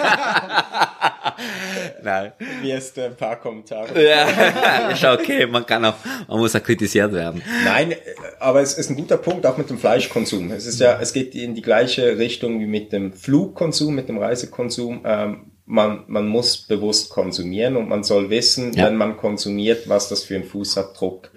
Nein. Wie es ein paar Kommentare. Ja, ist okay, man kann auch, man muss auch kritisiert werden. Nein, äh, aber es ist ein guter Punkt, auch mit dem Fleischkonsum. Es ist ja, es geht in die gleiche Richtung wie mit dem Flugkonsum, mit dem Reisekonsum. Ähm, man, man muss bewusst konsumieren und man soll wissen, Ja. wenn man konsumiert, was das für einen Fußabdruck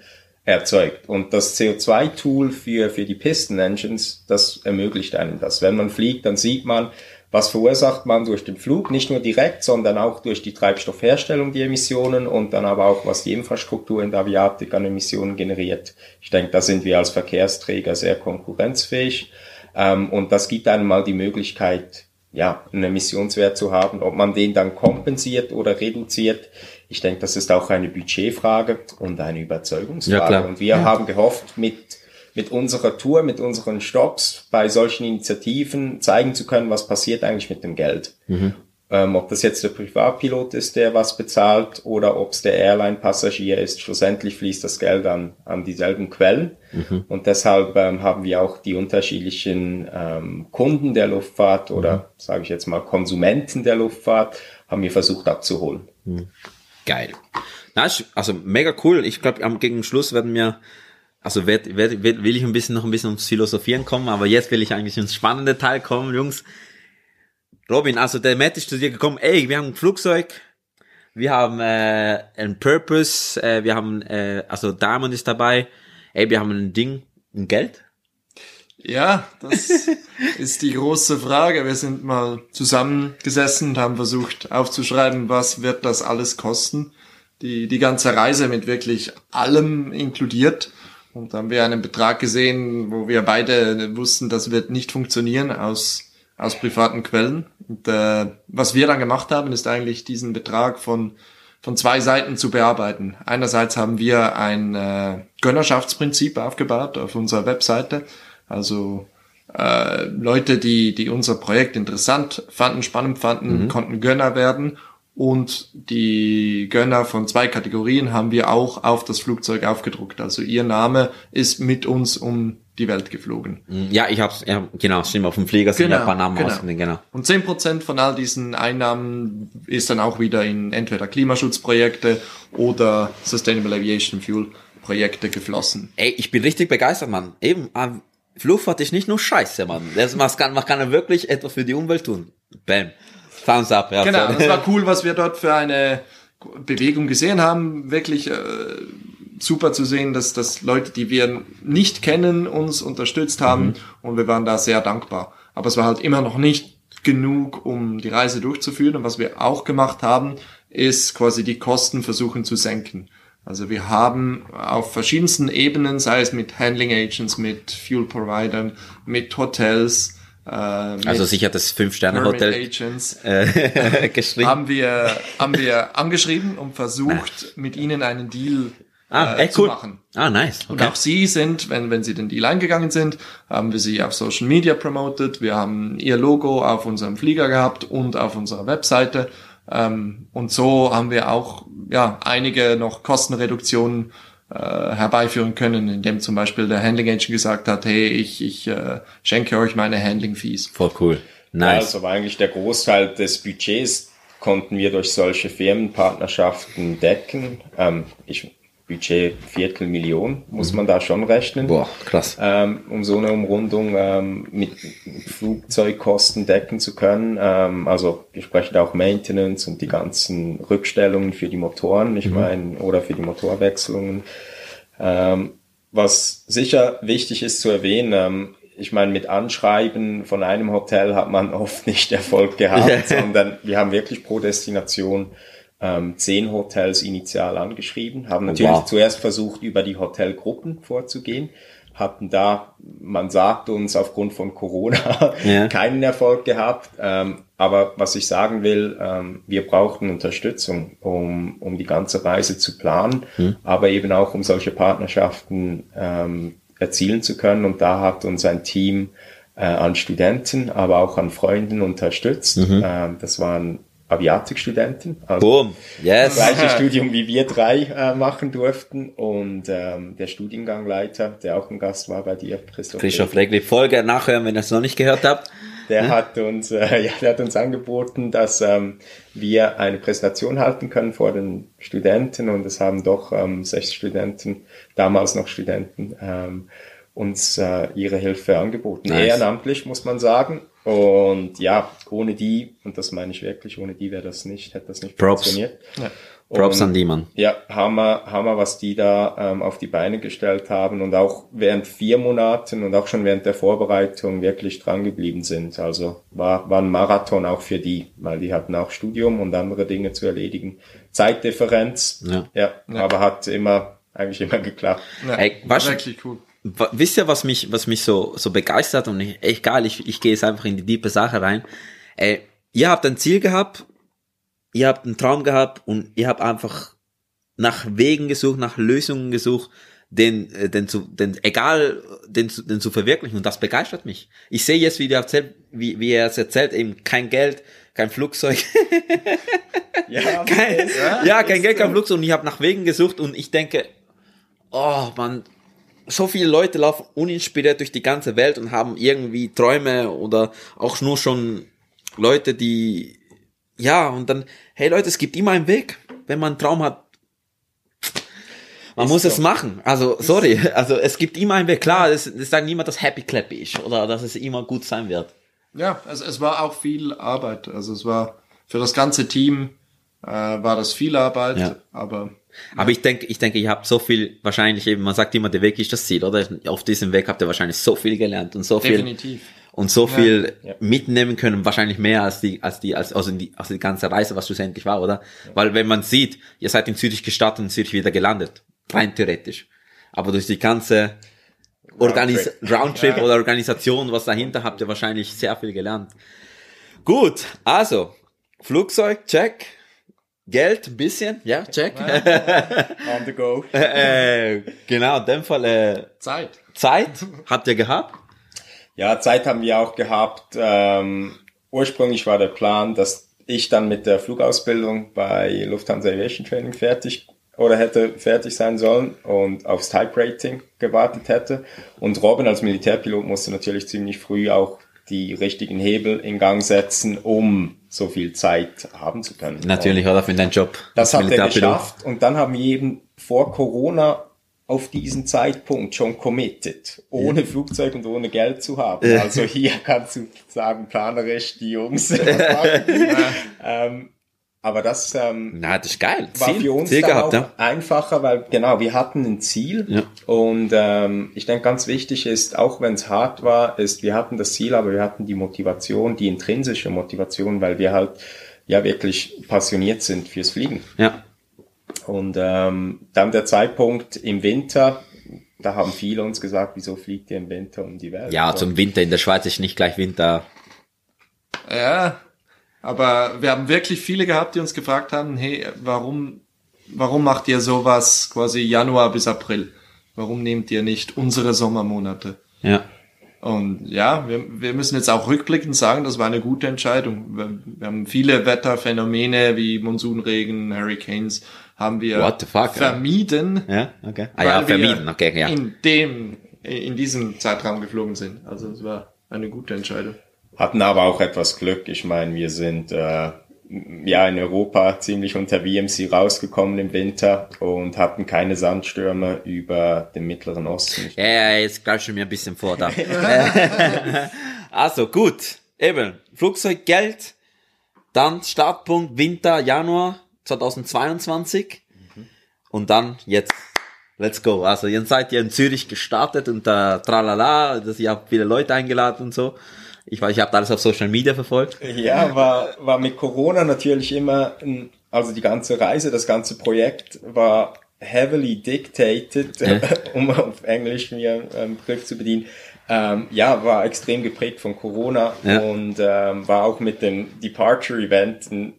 erzeugt. Und das CO2-Tool für, für die Piston-Engines, das ermöglicht einem das. Wenn man fliegt, dann sieht man, was verursacht man durch den Flug, nicht nur direkt, sondern auch durch die Treibstoffherstellung, die Emissionen und dann aber auch, was die Infrastruktur in der Aviatik an Emissionen generiert. Ich denke, da sind wir als Verkehrsträger sehr konkurrenzfähig. Ähm, und das gibt einem mal die Möglichkeit, ja, einen Emissionswert zu haben. Ob man den dann kompensiert oder reduziert, ich denke, das ist auch eine Budgetfrage und eine Überzeugungsfrage. Ja. Und wir haben gehofft, mit, mit unserer Tour, mit unseren Stops bei solchen Initiativen zeigen zu können, was passiert eigentlich mit dem Geld. Ähm, ob das jetzt der Privatpilot ist, der was bezahlt, oder ob es der Airline-Passagier ist, schlussendlich fließt das Geld an, an dieselben Quellen. Und deshalb ähm, haben wir auch die unterschiedlichen ähm, Kunden der Luftfahrt oder sage ich jetzt mal Konsumenten der Luftfahrt, haben wir versucht abzuholen. Geil. Na, also mega cool. Ich glaube, am gegen Schluss werden wir, also werd, werd, werd, will ich ein bisschen noch ein bisschen ums Philosophieren kommen, aber jetzt will ich eigentlich ins spannende Teil kommen, Jungs. Robin, also der Matt ist zu dir gekommen, ey, wir haben ein Flugzeug, wir haben äh, einen Purpose, äh, wir haben, äh, also Diamond ist dabei, ey, wir haben ein Ding, ein Geld. Ja, das [LAUGHS] ist die große Frage. Wir sind mal zusammengesessen und haben versucht aufzuschreiben, was wird das alles kosten. Die, die ganze Reise mit wirklich allem inkludiert. Und dann haben wir einen Betrag gesehen, wo wir beide wussten, das wird nicht funktionieren aus, aus privaten Quellen. Und äh, was wir dann gemacht haben, ist eigentlich diesen Betrag von von zwei Seiten zu bearbeiten. Einerseits haben wir ein äh, Gönnerschaftsprinzip aufgebaut auf unserer Webseite. Also äh, Leute, die, die unser Projekt interessant fanden, spannend fanden, konnten Gönner werden. Und die Gönner von zwei Kategorien haben wir auch auf das Flugzeug aufgedruckt. Also ihr Name ist mit uns um die Welt geflogen. Ja, ich hab's, ja, genau, stimmt, auf dem Flieger sind ja ein paar Namen ausgegangen, genau. Und 10% von all diesen Einnahmen ist dann auch wieder in entweder Klimaschutzprojekte oder Sustainable Aviation Fuel Projekte geflossen. Ey, ich bin richtig begeistert, Mann. Eben, ah, Luftfahrt ist nicht nur Scheiße, Mann. Das, man, kann, man kann ja wirklich etwas für die Umwelt tun. Bam. Thumbs up. Ja, Genau, das war cool, was wir dort für eine Bewegung gesehen haben. Wirklich äh, super zu sehen, dass, dass Leute, die wir nicht kennen, uns unterstützt haben und wir waren da sehr dankbar. Aber es war halt immer noch nicht genug, um die Reise durchzuführen. Und was wir auch gemacht haben, ist quasi die Kosten versuchen zu senken. Also wir haben auf verschiedensten Ebenen, sei es mit Handling Agents, mit Fuel Providern, mit Hotels, äh, Also sicher das Fünf-Sterne-Hotel äh, [LAUGHS] geschrieben. haben wir, haben wir angeschrieben und versucht, mit ihnen einen Deal ah, äh, echt zu cool. machen. Ah, nice. Und Okay. auch sie sind, wenn, wenn sie den Deal eingegangen sind, haben wir sie auf Social Media promoted. Wir haben ihr Logo auf unserem Flieger gehabt und auf unserer Webseite. Ähm, und so haben wir auch ja, einige noch Kostenreduktionen äh, herbeiführen können, indem zum Beispiel der Handling Agent gesagt hat, hey, ich, ich äh, schenke euch meine Handling Fees. Voll cool. Ja, Nice. also war eigentlich der Großteil des Budgets konnten wir durch solche Firmenpartnerschaften decken. Ähm, ich, Budget Viertelmillion muss man da schon rechnen. Boah, krass. ähm, um so eine Umrundung ähm, mit Flugzeugkosten decken zu können. Ähm, also wir sprechen da auch Maintenance und die ganzen Rückstellungen für die Motoren, ich meine, oder für die Motorwechselungen. Ähm, was sicher wichtig ist zu erwähnen, ähm, ich meine, mit Anschreiben von einem Hotel hat man [LAUGHS] oft nicht Erfolg gehabt, sondern wir haben wirklich pro Destination ähm, zehn Hotels initial angeschrieben, haben natürlich Wow. zuerst versucht, über die Hotelgruppen vorzugehen, hatten da, man sagt uns, aufgrund von Corona [LAUGHS] Ja. keinen Erfolg gehabt. Ähm, aber was ich sagen will, ähm, wir brauchten Unterstützung, um, um die ganze Reise zu planen, aber eben auch um solche Partnerschaften ähm, erzielen zu können. Und da hat uns ein Team äh, an Studenten, aber auch an Freunden unterstützt. Ähm, das waren Aviatikstudenten, also Boom. Yes. gleiche Studium wie wir drei äh, machen durften. Und ähm, der Studiengangleiter, der auch ein Gast war bei dir, Christoph. Christoph Regli, Folge nachhören, wenn ihr es noch nicht gehört habt. der hat uns, äh, [LAUGHS] ja, der hat uns angeboten, dass ähm, wir eine Präsentation halten können vor den Studenten und es haben doch ähm, sechs Studenten, damals noch Studenten, ähm, uns äh, ihre Hilfe angeboten. Nice. Ehrenamtlich, muss man sagen. Und ja, ohne die, und das meine ich wirklich, ohne die wäre das nicht, hätte das nicht Props. funktioniert. Ja. Props Und- an die, Mann. ja, Hammer, Hammer, was die da ähm, auf die Beine gestellt haben und auch während vier Monaten und auch schon während der Vorbereitung wirklich dran geblieben sind. Also war, war ein Marathon auch für die, weil die hatten auch Studium und andere Dinge zu erledigen. Zeitdifferenz, Ja. ja, aber hat immer, eigentlich immer geklappt. Ja, Ey, was- wirklich cool. Wisst ihr, was mich, was mich so, so begeistert und ich, echt geil, ich, ich gehe jetzt einfach in die tiefe Sache rein. Ey, ihr habt ein Ziel gehabt, ihr habt einen Traum gehabt und ihr habt einfach nach Wegen gesucht, nach Lösungen gesucht, den, äh, den zu, den, egal, den, zu- den zu verwirklichen und das begeistert mich. Ich sehe jetzt, wie ihr erzählt, wie, wie er es erzählt, eben kein Geld, kein Flugzeug, [LAUGHS] Ja, kein, ja, kein Geld, kein Flugzeug und ich habe nach Wegen gesucht und ich denke, oh man, so viele Leute laufen uninspiriert durch die ganze Welt und haben irgendwie Träume oder auch nur schon Leute, die, ja, und dann, hey Leute, es gibt immer einen Weg, wenn man einen Traum hat. Man Ist muss so. es machen. Also, sorry. Also, es gibt immer einen Weg. Klar, es, es sagt niemand, dass Happy Clappy ist oder dass es immer gut sein wird. Ja, es, es war auch viel Arbeit. Also es war für das ganze Team äh, war das viel Arbeit, Ja. aber Aber ich denke, ich denke, ihr habt so viel, wahrscheinlich eben, man sagt immer, der Weg ist das Ziel, oder? Auf diesem Weg habt ihr wahrscheinlich so viel gelernt und so viel, definitiv. und so viel Ja. mitnehmen können, wahrscheinlich mehr als die, als die, als, also die, als die ganze Reise, was schlussendlich war, oder? Weil wenn man sieht, ihr seid in Zürich gestartet und in Zürich wieder gelandet, rein theoretisch. Aber durch die ganze Organis Roundtrip oder Organisation, was dahinter, habt ihr wahrscheinlich sehr viel gelernt. Gut, also, Flugzeug, check. Geld, ein bisschen, ja, check. [LAUGHS] on the go. äh, genau, in dem Fall äh, Zeit. Zeit habt ihr gehabt. Ja, Zeit haben wir auch gehabt. Ähm, ursprünglich war der Plan, dass ich dann mit der Flugausbildung bei Lufthansa Aviation Training fertig oder hätte fertig sein sollen und aufs Type Rating gewartet hätte. Und Robin als Militärpilot musste natürlich ziemlich früh auch die richtigen Hebel in Gang setzen, um so viel Zeit haben zu können. Natürlich, oder für deinen Job. Das als hat er geschafft und dann haben wir eben vor Corona auf diesen Zeitpunkt schon committed, ohne Flugzeug und ohne Geld zu haben. Also hier kannst du sagen, planerisch die Jungs [LAUGHS] machen. ähm, aber das ähm, Na, das ist geil. war Ziel, für uns Ziel gehabt, auch ja. einfacher, weil genau, wir hatten ein Ziel Ja. und ähm, ich denke ganz wichtig ist, auch wenn es hart war, ist, wir hatten das Ziel, aber wir hatten die Motivation, die intrinsische Motivation, weil wir halt ja wirklich passioniert sind fürs Fliegen. Ja. Und ähm, dann der Zeitpunkt im Winter, da haben viele uns gesagt, wieso fliegt ihr im Winter um die Welt? Ja, zum Winter. In der Schweiz ist nicht gleich Winter. Ja, aber wir haben wirklich viele gehabt, die uns gefragt haben, hey, warum, warum macht ihr sowas quasi Januar bis April? Warum nehmt ihr nicht unsere Sommermonate? Ja. Und ja, wir, wir müssen jetzt auch rückblickend sagen, das war eine gute Entscheidung. Wir, wir haben viele Wetterphänomene wie Monsunregen, Hurricanes, haben wir fuck, vermieden, Ja, okay. Ah ja, weil wir vermieden. Okay, ja. in dem, in diesem Zeitraum geflogen sind. Also es war eine gute Entscheidung. Hatten aber auch etwas Glück. Ich meine, wir sind äh, ja in Europa ziemlich unter VMC rausgekommen im Winter und hatten keine Sandstürme über den Mittleren Osten. Ja, ja, jetzt greifst du mir ein bisschen vor da. [LAUGHS] [LAUGHS] also gut, eben, Flugzeug, Geld, dann Startpunkt Winter, Januar 2022 und dann jetzt, let's go. Also jetzt seid ihr in Zürich gestartet und da tralala, das, ihr habt viele Leute eingeladen und so. Ich weiß, ich habe alles auf Social Media verfolgt. Ja, war, war mit Corona natürlich immer, ein, also die ganze Reise, das ganze Projekt war heavily dictated, Ja. [LAUGHS] um auf Englisch mir einen Begriff zu bedienen. Ähm, ja, war extrem geprägt von Corona Ja. und ähm, war auch mit dem Departure Event ein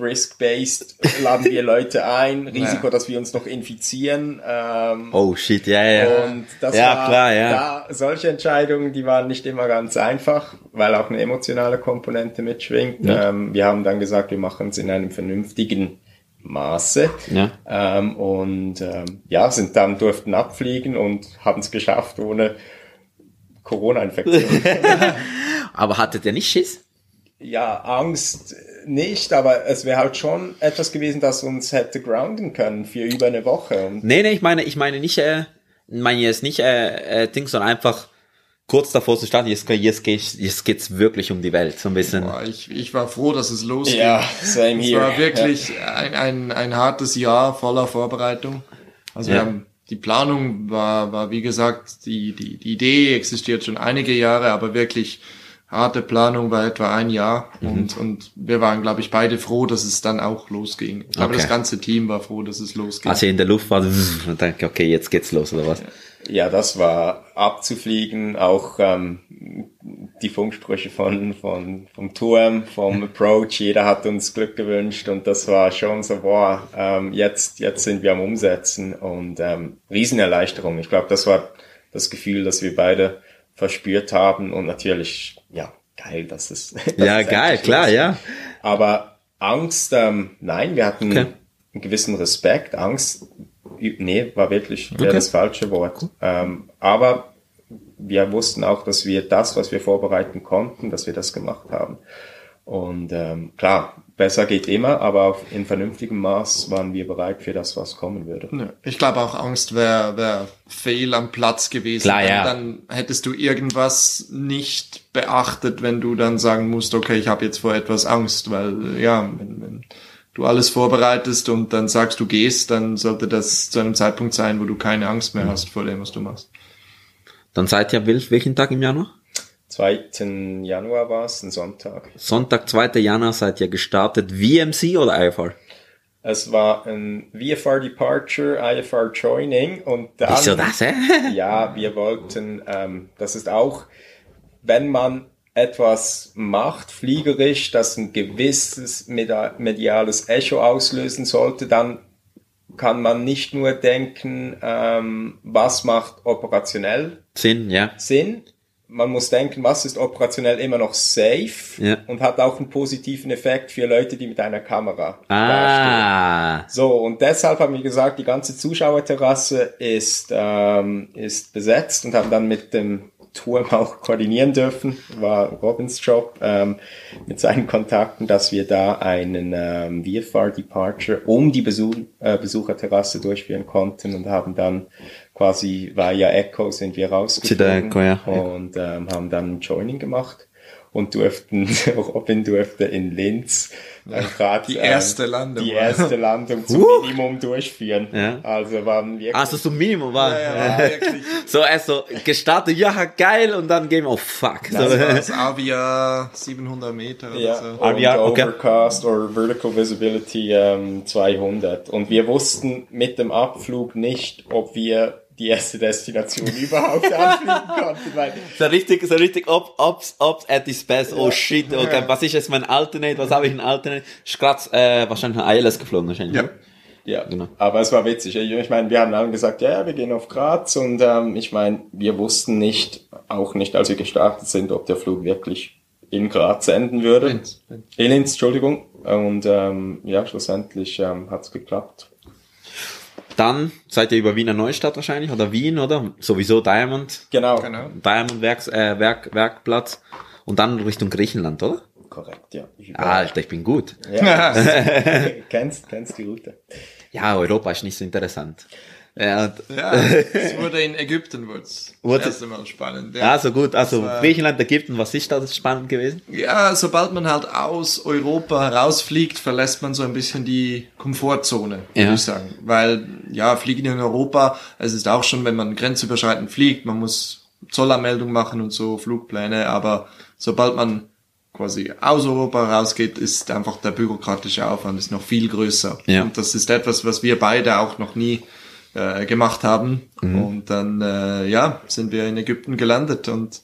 risk-based, laden wir [LAUGHS] Leute ein, Risiko, dass wir uns noch infizieren. Ähm, Oh shit, ja, ja. und das ja, war klar, ja. da solche Entscheidungen, die waren nicht immer ganz einfach, weil auch eine emotionale Komponente mitschwingt. Ja. Ähm, wir haben dann gesagt, wir machen es in einem vernünftigen Maße. Ja. Ähm, und ähm, ja, sind dann durften abfliegen und haben es geschafft ohne Corona-Infektion. [LAUGHS] Aber hattet ihr nicht Schiss? Ja, Angst nicht, aber es wäre halt schon etwas gewesen, das uns hätte grounden können für über eine Woche. Und Nee, nee, ich meine, ich meine nicht, äh, meine jetzt nicht, äh, äh, Dings, sondern einfach kurz davor zu starten, jetzt, jetzt, geht's, jetzt geht's wirklich um die Welt, so ein bisschen. Boah, ich, ich war froh, dass es losging. ja, same Es here. war wirklich ein, ein, ein hartes Jahr voller Vorbereitung. Also Ja. wir haben, die Planung war, war wie gesagt, die, die, die Idee existiert schon einige Jahre, aber wirklich harte Planung war etwa ein Jahr Mhm. und, und wir waren, glaube ich, beide froh, dass es dann auch losging. Ich glaube, Okay. das ganze Team war froh, dass es losging. Als ihr in der Luft war, und denke, okay, jetzt geht's los, oder was? Ja, das war abzufliegen, auch ähm, die Funksprüche von, von vom Turm, vom Approach, jeder hat uns Glück gewünscht und das war schon so, boah, ähm, jetzt, jetzt sind wir am Umsetzen und ähm, Riesenerleichterung. Ich glaube, das war das Gefühl, das wir beide verspürt haben und natürlich, ja, geil, dass es. [LAUGHS] dass Ja, es geil, klar, losgeht. ja. Aber Angst, ähm, nein, wir hatten Okay. einen gewissen Respekt. Angst, nee, war wirklich Okay. das falsche Wort. Ähm, aber wir wussten auch, dass wir das, was wir vorbereiten konnten, dass wir das gemacht haben. Und ähm, klar, besser geht immer, aber in vernünftigem Maß waren wir bereit für das, was kommen würde. Ja, Ich glaube auch Angst wäre wär fehl am Platz gewesen. Klar, dann, ja. dann hättest du irgendwas nicht beachtet, wenn du dann sagen musst, okay, ich habe jetzt vor etwas Angst, weil ja, wenn, wenn du alles vorbereitest und dann sagst, du gehst, dann sollte das zu einem Zeitpunkt sein, wo du keine Angst mehr hast vor dem, was du machst. Dann seid ihr wel- welchen Tag im Januar? 2. Januar war es, ein Sonntag. Sonntag, 2. Januar seid ihr gestartet. VMC oder IFR? Es war ein VFR Departure, IFR Joining und dann... Wieso das, hä? [LAUGHS] Ja, wir wollten, ähm, das ist auch, wenn man etwas macht, fliegerisch, das ein gewisses mediales Echo auslösen sollte, dann kann man nicht nur denken, ähm, was macht operationell Sinn, ja. Sinn, man muss denken, was ist operationell immer noch safe Ja. und hat auch einen positiven Effekt für Leute, die mit einer Kamera dastehen. Ah, So, und deshalb haben wir gesagt, die ganze Zuschauerterrasse ist, ähm, ist besetzt und haben dann mit dem Turm auch koordinieren dürfen. War Robins Job ähm, mit seinen Kontakten, dass wir da einen ähm, VFR Departure um die Besuch, äh, Besucherterrasse durchführen konnten und haben dann quasi via Echo sind wir rausgeflogen Echo, ja. und ähm, haben dann ein Joining gemacht und durften, [LAUGHS] Robin durfte in Linz äh, grad, Die ähm, erste Landung, die erste Landung zum Huh. Minimum durchführen. Ja. Also waren wir also so Minimum war. Ja, [LAUGHS] wirklich. So erst so gestartet, ja geil, und dann gehen wir, oh fuck. So, Das war das Avia 700 Meter oder ja, so. und Ah, ja, okay. Overcast oder Vertical Visibility ähm, 200. Und wir wussten mit dem Abflug nicht, ob wir die erste Destination überhaupt anfliegen [LAUGHS] konnten, weil so richtig, so richtig ob, ob's, ob's at its best. Oh shit, okay, was ist jetzt mein Alternate, was habe ich in Alternate? Ist grad, äh, wahrscheinlich ein ILS geflogen, wahrscheinlich. Ja. ne? Ja, Genau. aber es war witzig. Ich, ich meine, wir haben dann gesagt, ja, ja, wir gehen auf Graz und ähm, ich meine, wir wussten nicht, auch nicht, als wir gestartet sind, ob der Flug wirklich in Graz enden würde. Linz. In Linz, Entschuldigung. Und ähm, ja, schlussendlich ähm, hat's geklappt. Dann seid ihr über Wiener Neustadt wahrscheinlich, oder Wien, oder? Sowieso Diamond, Genau. Genau. Diamond Werks, äh, Werk, Werkplatz. Und dann Richtung Griechenland, oder? Korrekt, ja. Alter, ich bin gut. Ja. [LAUGHS] kennst, kennst die Route. Ja, Europa ist nicht so interessant. Ja, und- Ja, es wurde in Ägypten [LAUGHS] Wurde- das erste Mal spannend. Ja. also gut, also war- Griechenland, Ägypten, was ist da spannend gewesen? ja, sobald man halt aus Europa herausfliegt, verlässt man so ein bisschen die Komfortzone, Ja. würde ich sagen. Weil, ja, Fliegen in Europa, es ist auch schon, wenn man grenzüberschreitend fliegt, man muss Zollanmeldung machen und so, Flugpläne, aber sobald man quasi aus Europa rausgeht, ist einfach der bürokratische Aufwand ist noch viel größer. Ja. Und das ist etwas, was wir beide auch noch nie äh, gemacht haben. Und dann, äh, ja, sind wir in Ägypten gelandet und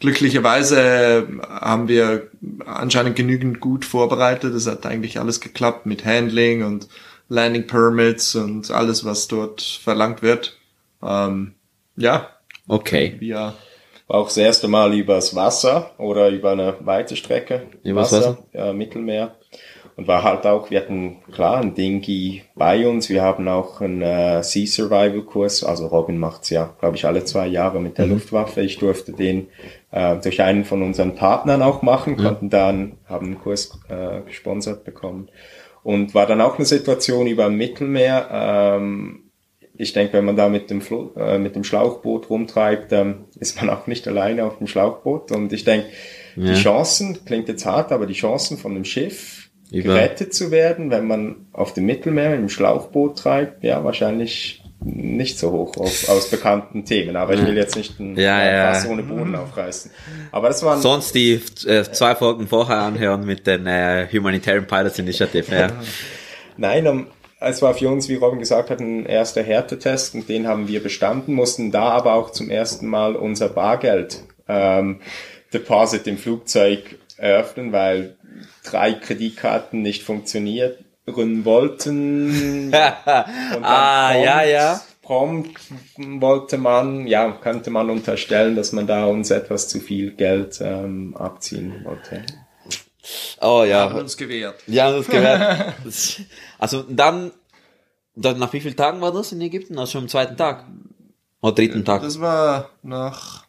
glücklicherweise haben wir anscheinend genügend gut vorbereitet. Es hat eigentlich alles geklappt mit Handling und Landing Permits und alles, was dort verlangt wird. Ähm, ja, Okay. wir War auch das erste Mal übers Wasser oder über eine weite Strecke. Übers Wasser? Ja, Mittelmeer. Und war halt auch, wir hatten klar ein Dingy bei uns, wir haben auch einen äh, Sea Survival Kurs, also Robin macht's ja, glaube ich, alle zwei Jahre mit der Luftwaffe. Ich durfte den äh, durch einen von unseren Partnern auch machen, konnten dann, haben einen Kurs äh, gesponsert bekommen und war dann auch eine Situation über dem Mittelmeer. Ähm, ich denke, wenn man da mit dem, Flo äh, mit dem Schlauchboot rumtreibt, ähm, ist man auch nicht alleine auf dem Schlauchboot. Und ich denke, Ja. die Chancen, klingt jetzt hart, aber die Chancen von dem Schiff gerettet zu werden, wenn man auf dem Mittelmeer im Schlauchboot treibt, ja, wahrscheinlich nicht so hoch auf, aus bekannten Themen. Aber ich will jetzt nicht ein Ja, ja. Fass ohne Boden aufreißen. Aber das waren Sonst die äh, zwei Folgen vorher anhören mit den äh, Humanitarian Pilots Initiative. Ja. [LAUGHS] Nein, um, es war für uns, wie Robin gesagt hat, ein erster Härtetest und den haben wir bestanden, mussten da aber auch zum ersten Mal unser Bargeld ähm, Deposit im Flugzeug eröffnen, weil drei Kreditkarten nicht funktionieren wollten. [LAUGHS] Und dann Ah, ja, ja. Prompt wollte man, ja, könnte man unterstellen, dass man da uns etwas zu viel Geld ähm, abziehen wollte. Oh Haben ja. uns gewehrt. Ja, [LAUGHS] das gehört. Also dann, dann, nach wie vielen Tagen war das in Ägypten? Also schon am zweiten Tag? Oder dritten Tag? Das war nach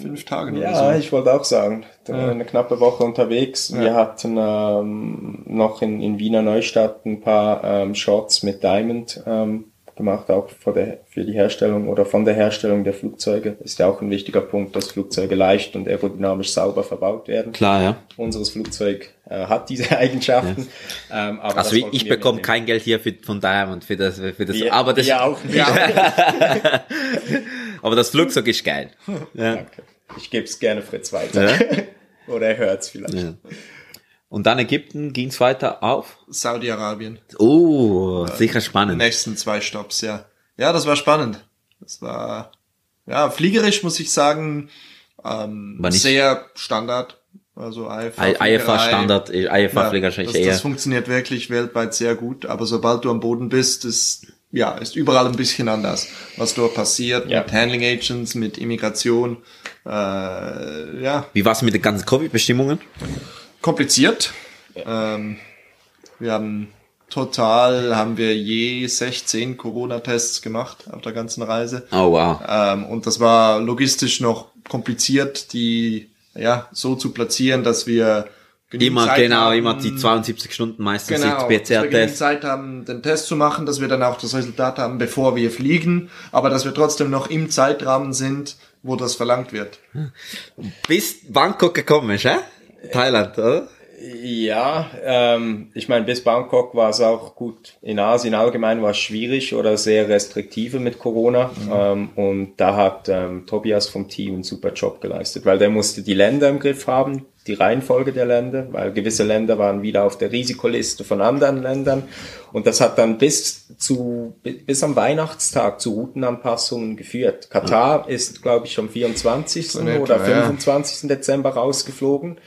fünf Tagen Ja, oder so. ich wollte auch sagen, da war eine knappe Woche unterwegs. Wir hatten ähm, noch in, in Wiener Neustadt ein paar ähm, Shots mit Diamond ähm, gemacht, auch für, der, für die Herstellung oder von der Herstellung der Flugzeuge. Ist ja auch ein wichtiger Punkt, dass Flugzeuge leicht und aerodynamisch sauber verbaut werden. Klar, ja. Unseres Flugzeug äh, hat diese [LAUGHS] Eigenschaften. Ähm, aber Also ich, bekomme kein Geld hier für, von Diamond für das, für das, Wir, aber das, wir auch nicht. [LAUGHS] aber das Flugzeug ist geil. [LAUGHS] Ja. Danke. Ich gebe es gerne Fritz weiter. [LAUGHS] oder er hört es vielleicht. Ja. Und dann Ägypten ging's weiter auf. Saudi-Arabien. Oh, sicher spannend. Nächsten zwei Stops, ja. Ja, das war spannend. Das war, ja, fliegerisch muss ich sagen, ähm, War nicht- sehr Standard. Also IFA. IFA. Standard, IFA Flieger das, eher. das funktioniert wirklich weltweit sehr gut, aber sobald du am Boden bist, ist, ja, ist überall ein bisschen anders, was dort passiert, Ja. mit Handling Agents, mit Immigration, äh, ja, Wie war's mit den ganzen Covid-Bestimmungen? kompliziert. Ähm, wir haben total, haben wir je 16 Corona-Tests gemacht auf der ganzen Reise. Oh wow. Ähm, und das war logistisch noch kompliziert, die ja so zu platzieren, dass wir Immer, Zeit genau, haben, immer die 72 Stunden meistens Genau, die dass wir PCR-Test. Zeit haben, den Test zu machen, dass wir dann auch das Resultat haben, bevor wir fliegen, aber dass wir trotzdem noch im Zeitrahmen sind, wo das verlangt wird. Bis Bangkok gekommen ist, hä? Thailand, oder? Ja, ähm, ich meine, bis Bangkok war es auch gut. In Asien allgemein war es schwierig oder sehr restriktive mit Corona. Ähm, und da hat ähm, Tobias vom Team einen super Job geleistet, weil der musste die Länder im Griff haben, die Reihenfolge der Länder, weil gewisse Länder waren wieder auf der Risikoliste von anderen Ländern. Und das hat dann bis zu bis am Weihnachtstag zu Routenanpassungen geführt. Katar ist, glaube ich, am 24. in etwa, oder ja. 25. Dezember rausgeflogen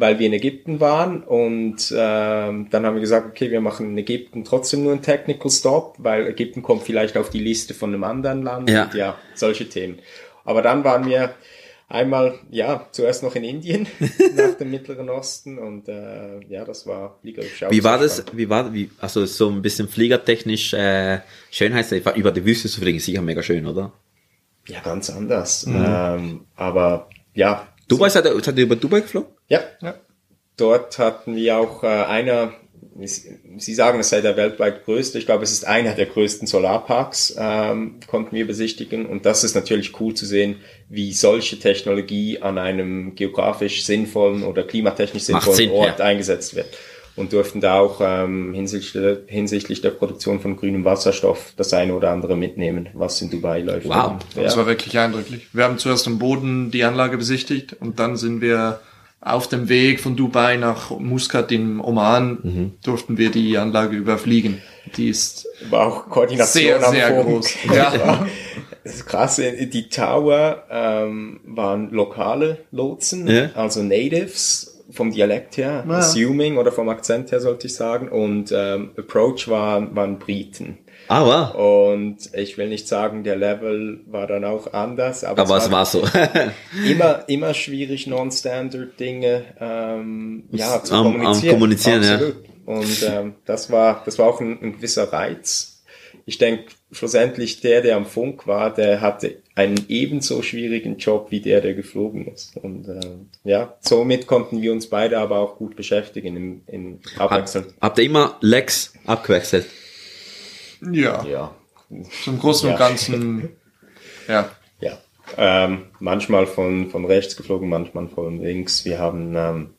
weil wir in Ägypten waren und ähm, dann haben wir gesagt, okay, wir machen in Ägypten trotzdem nur einen Technical Stop, weil Ägypten kommt vielleicht auf die Liste von einem anderen Land Ja. und ja, solche Themen. Aber dann waren wir einmal, ja, zuerst noch in Indien [LAUGHS] nach dem Mittleren Osten und äh, ja, das war fliegerisch auch Wie war das, spannend. wie war, wie, also so ein bisschen fliegertechnisch, äh, Schönheit, über die Wüste zu fliegen, ist sicher mega schön, oder? Ja, ganz anders. Mhm. Ähm, aber ja, Dubai, seid ihr, seid ihr über Dubai geflogen? Ja. Ja. Dort hatten wir auch äh, einer, Sie sagen, es sei der weltweit größte. Ich glaube, es ist einer der größten Solarparks, ähm, konnten wir besichtigen. Und das ist natürlich cool zu sehen, wie solche Technologie an einem geografisch sinnvollen oder klimatechnisch sinnvollen Sinn, Ort ja. eingesetzt wird. Und durften da auch ähm, hinsichtlich, der, hinsichtlich der Produktion von grünem Wasserstoff das eine oder andere mitnehmen, was in Dubai läuft. Wow. Und, Das ja. war wirklich eindrücklich. Wir haben zuerst am Boden die Anlage besichtigt und dann sind wir auf dem Weg von Dubai nach Muscat im Oman, Mhm. durften wir die Anlage überfliegen. Die ist war auch Koordination sehr, am sehr Boden. groß. [LAUGHS] Ja. Das ist krass, die Tower ähm, waren lokale Lotsen, Ja. also Natives vom Dialekt her, assuming oder vom Akzent her sollte ich sagen, und ähm, Approach waren, waren Briten. Wow. Und ich will nicht sagen, der Level war dann auch anders, aber, Aber es war so. [LAUGHS] immer, immer schwierig, Non-Standard-Dinge ähm, ja, zu Am- am kommunizieren. Kommunizieren, ja. Und ähm, das war das war auch ein, ein gewisser Reiz. Ich denke, schlussendlich der, der am Funk war, der hatte einen ebenso schwierigen Job wie der, der geflogen ist. Und äh, ja, somit konnten wir uns beide aber auch gut beschäftigen im, im Abwechseln. Habt, habt ihr immer Legs abgewechselt? Ja, Ja, zum Großen Ja. und Ganzen, [LAUGHS] ja. ja. Ähm, manchmal von, von rechts geflogen, manchmal von links. Wir haben ähm,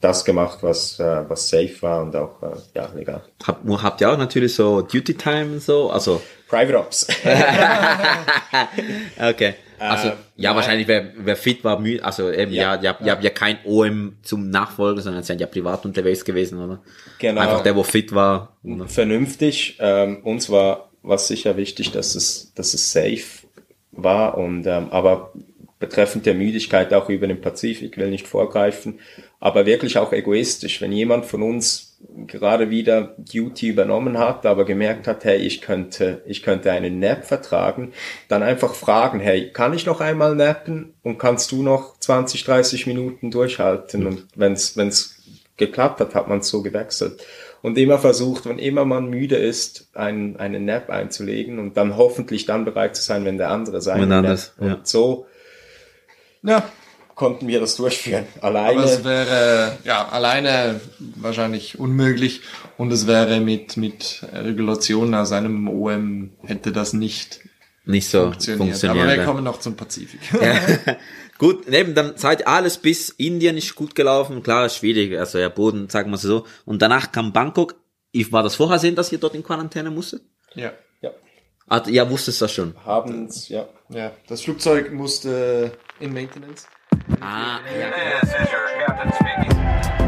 das gemacht, was, äh, was safe war und auch äh, ja, legal. Habt, habt ihr auch natürlich so Duty Time und so? Also, Private Ops. [LAUGHS] okay. Also, Äh, ja, nein. wahrscheinlich, wer, wer fit war, müde, also eben, ja, Ja, ja, ja, ja, ja kein OM zum Nachfolger, sondern sind ja privat unterwegs gewesen, oder? Genau. Einfach der, wo fit war. oder? vernünftig. Ähm, uns war was sicher wichtig, dass es, dass es safe war und ähm, aber betreffend der Müdigkeit auch über den Pazifik will nicht vorgreifen, aber wirklich auch egoistisch. Wenn jemand von uns gerade wieder Duty übernommen hat, aber gemerkt hat, hey, ich könnte, ich könnte einen Nap vertragen, dann einfach fragen, hey, kann ich noch einmal nappen und kannst du noch 20, 30 Minuten durchhalten? Und wenn's wenn's geklappt hat, hat man es so gewechselt. Und immer versucht, wenn immer man müde ist, einen, einen Nap einzulegen und dann hoffentlich dann bereit zu sein, wenn der andere sein will. anders, Und ja. so Ja, konnten wir das durchführen. [LAUGHS] aber Alleine. es wäre, ja, alleine wahrscheinlich unmöglich und es wäre mit, mit Regulationen aus einem OM hätte das nicht Nicht so funktioniert. funktioniert. aber wir ja. kommen noch zum Pazifik. [LAUGHS] Gut, eben, dann seid alles bis Indien ist gut gelaufen, klar, ist schwierig, also ja, Boden, sagen wir so. Und danach kam Bangkok. Ich, war das vorher sehen, dass ihr dort in Quarantäne musstet? ja. ja, Ah, ja, wusstest das schon. haben's, ja. Ja, das Flugzeug musste in Maintenance. Ah, yeah. This is your captain speaking.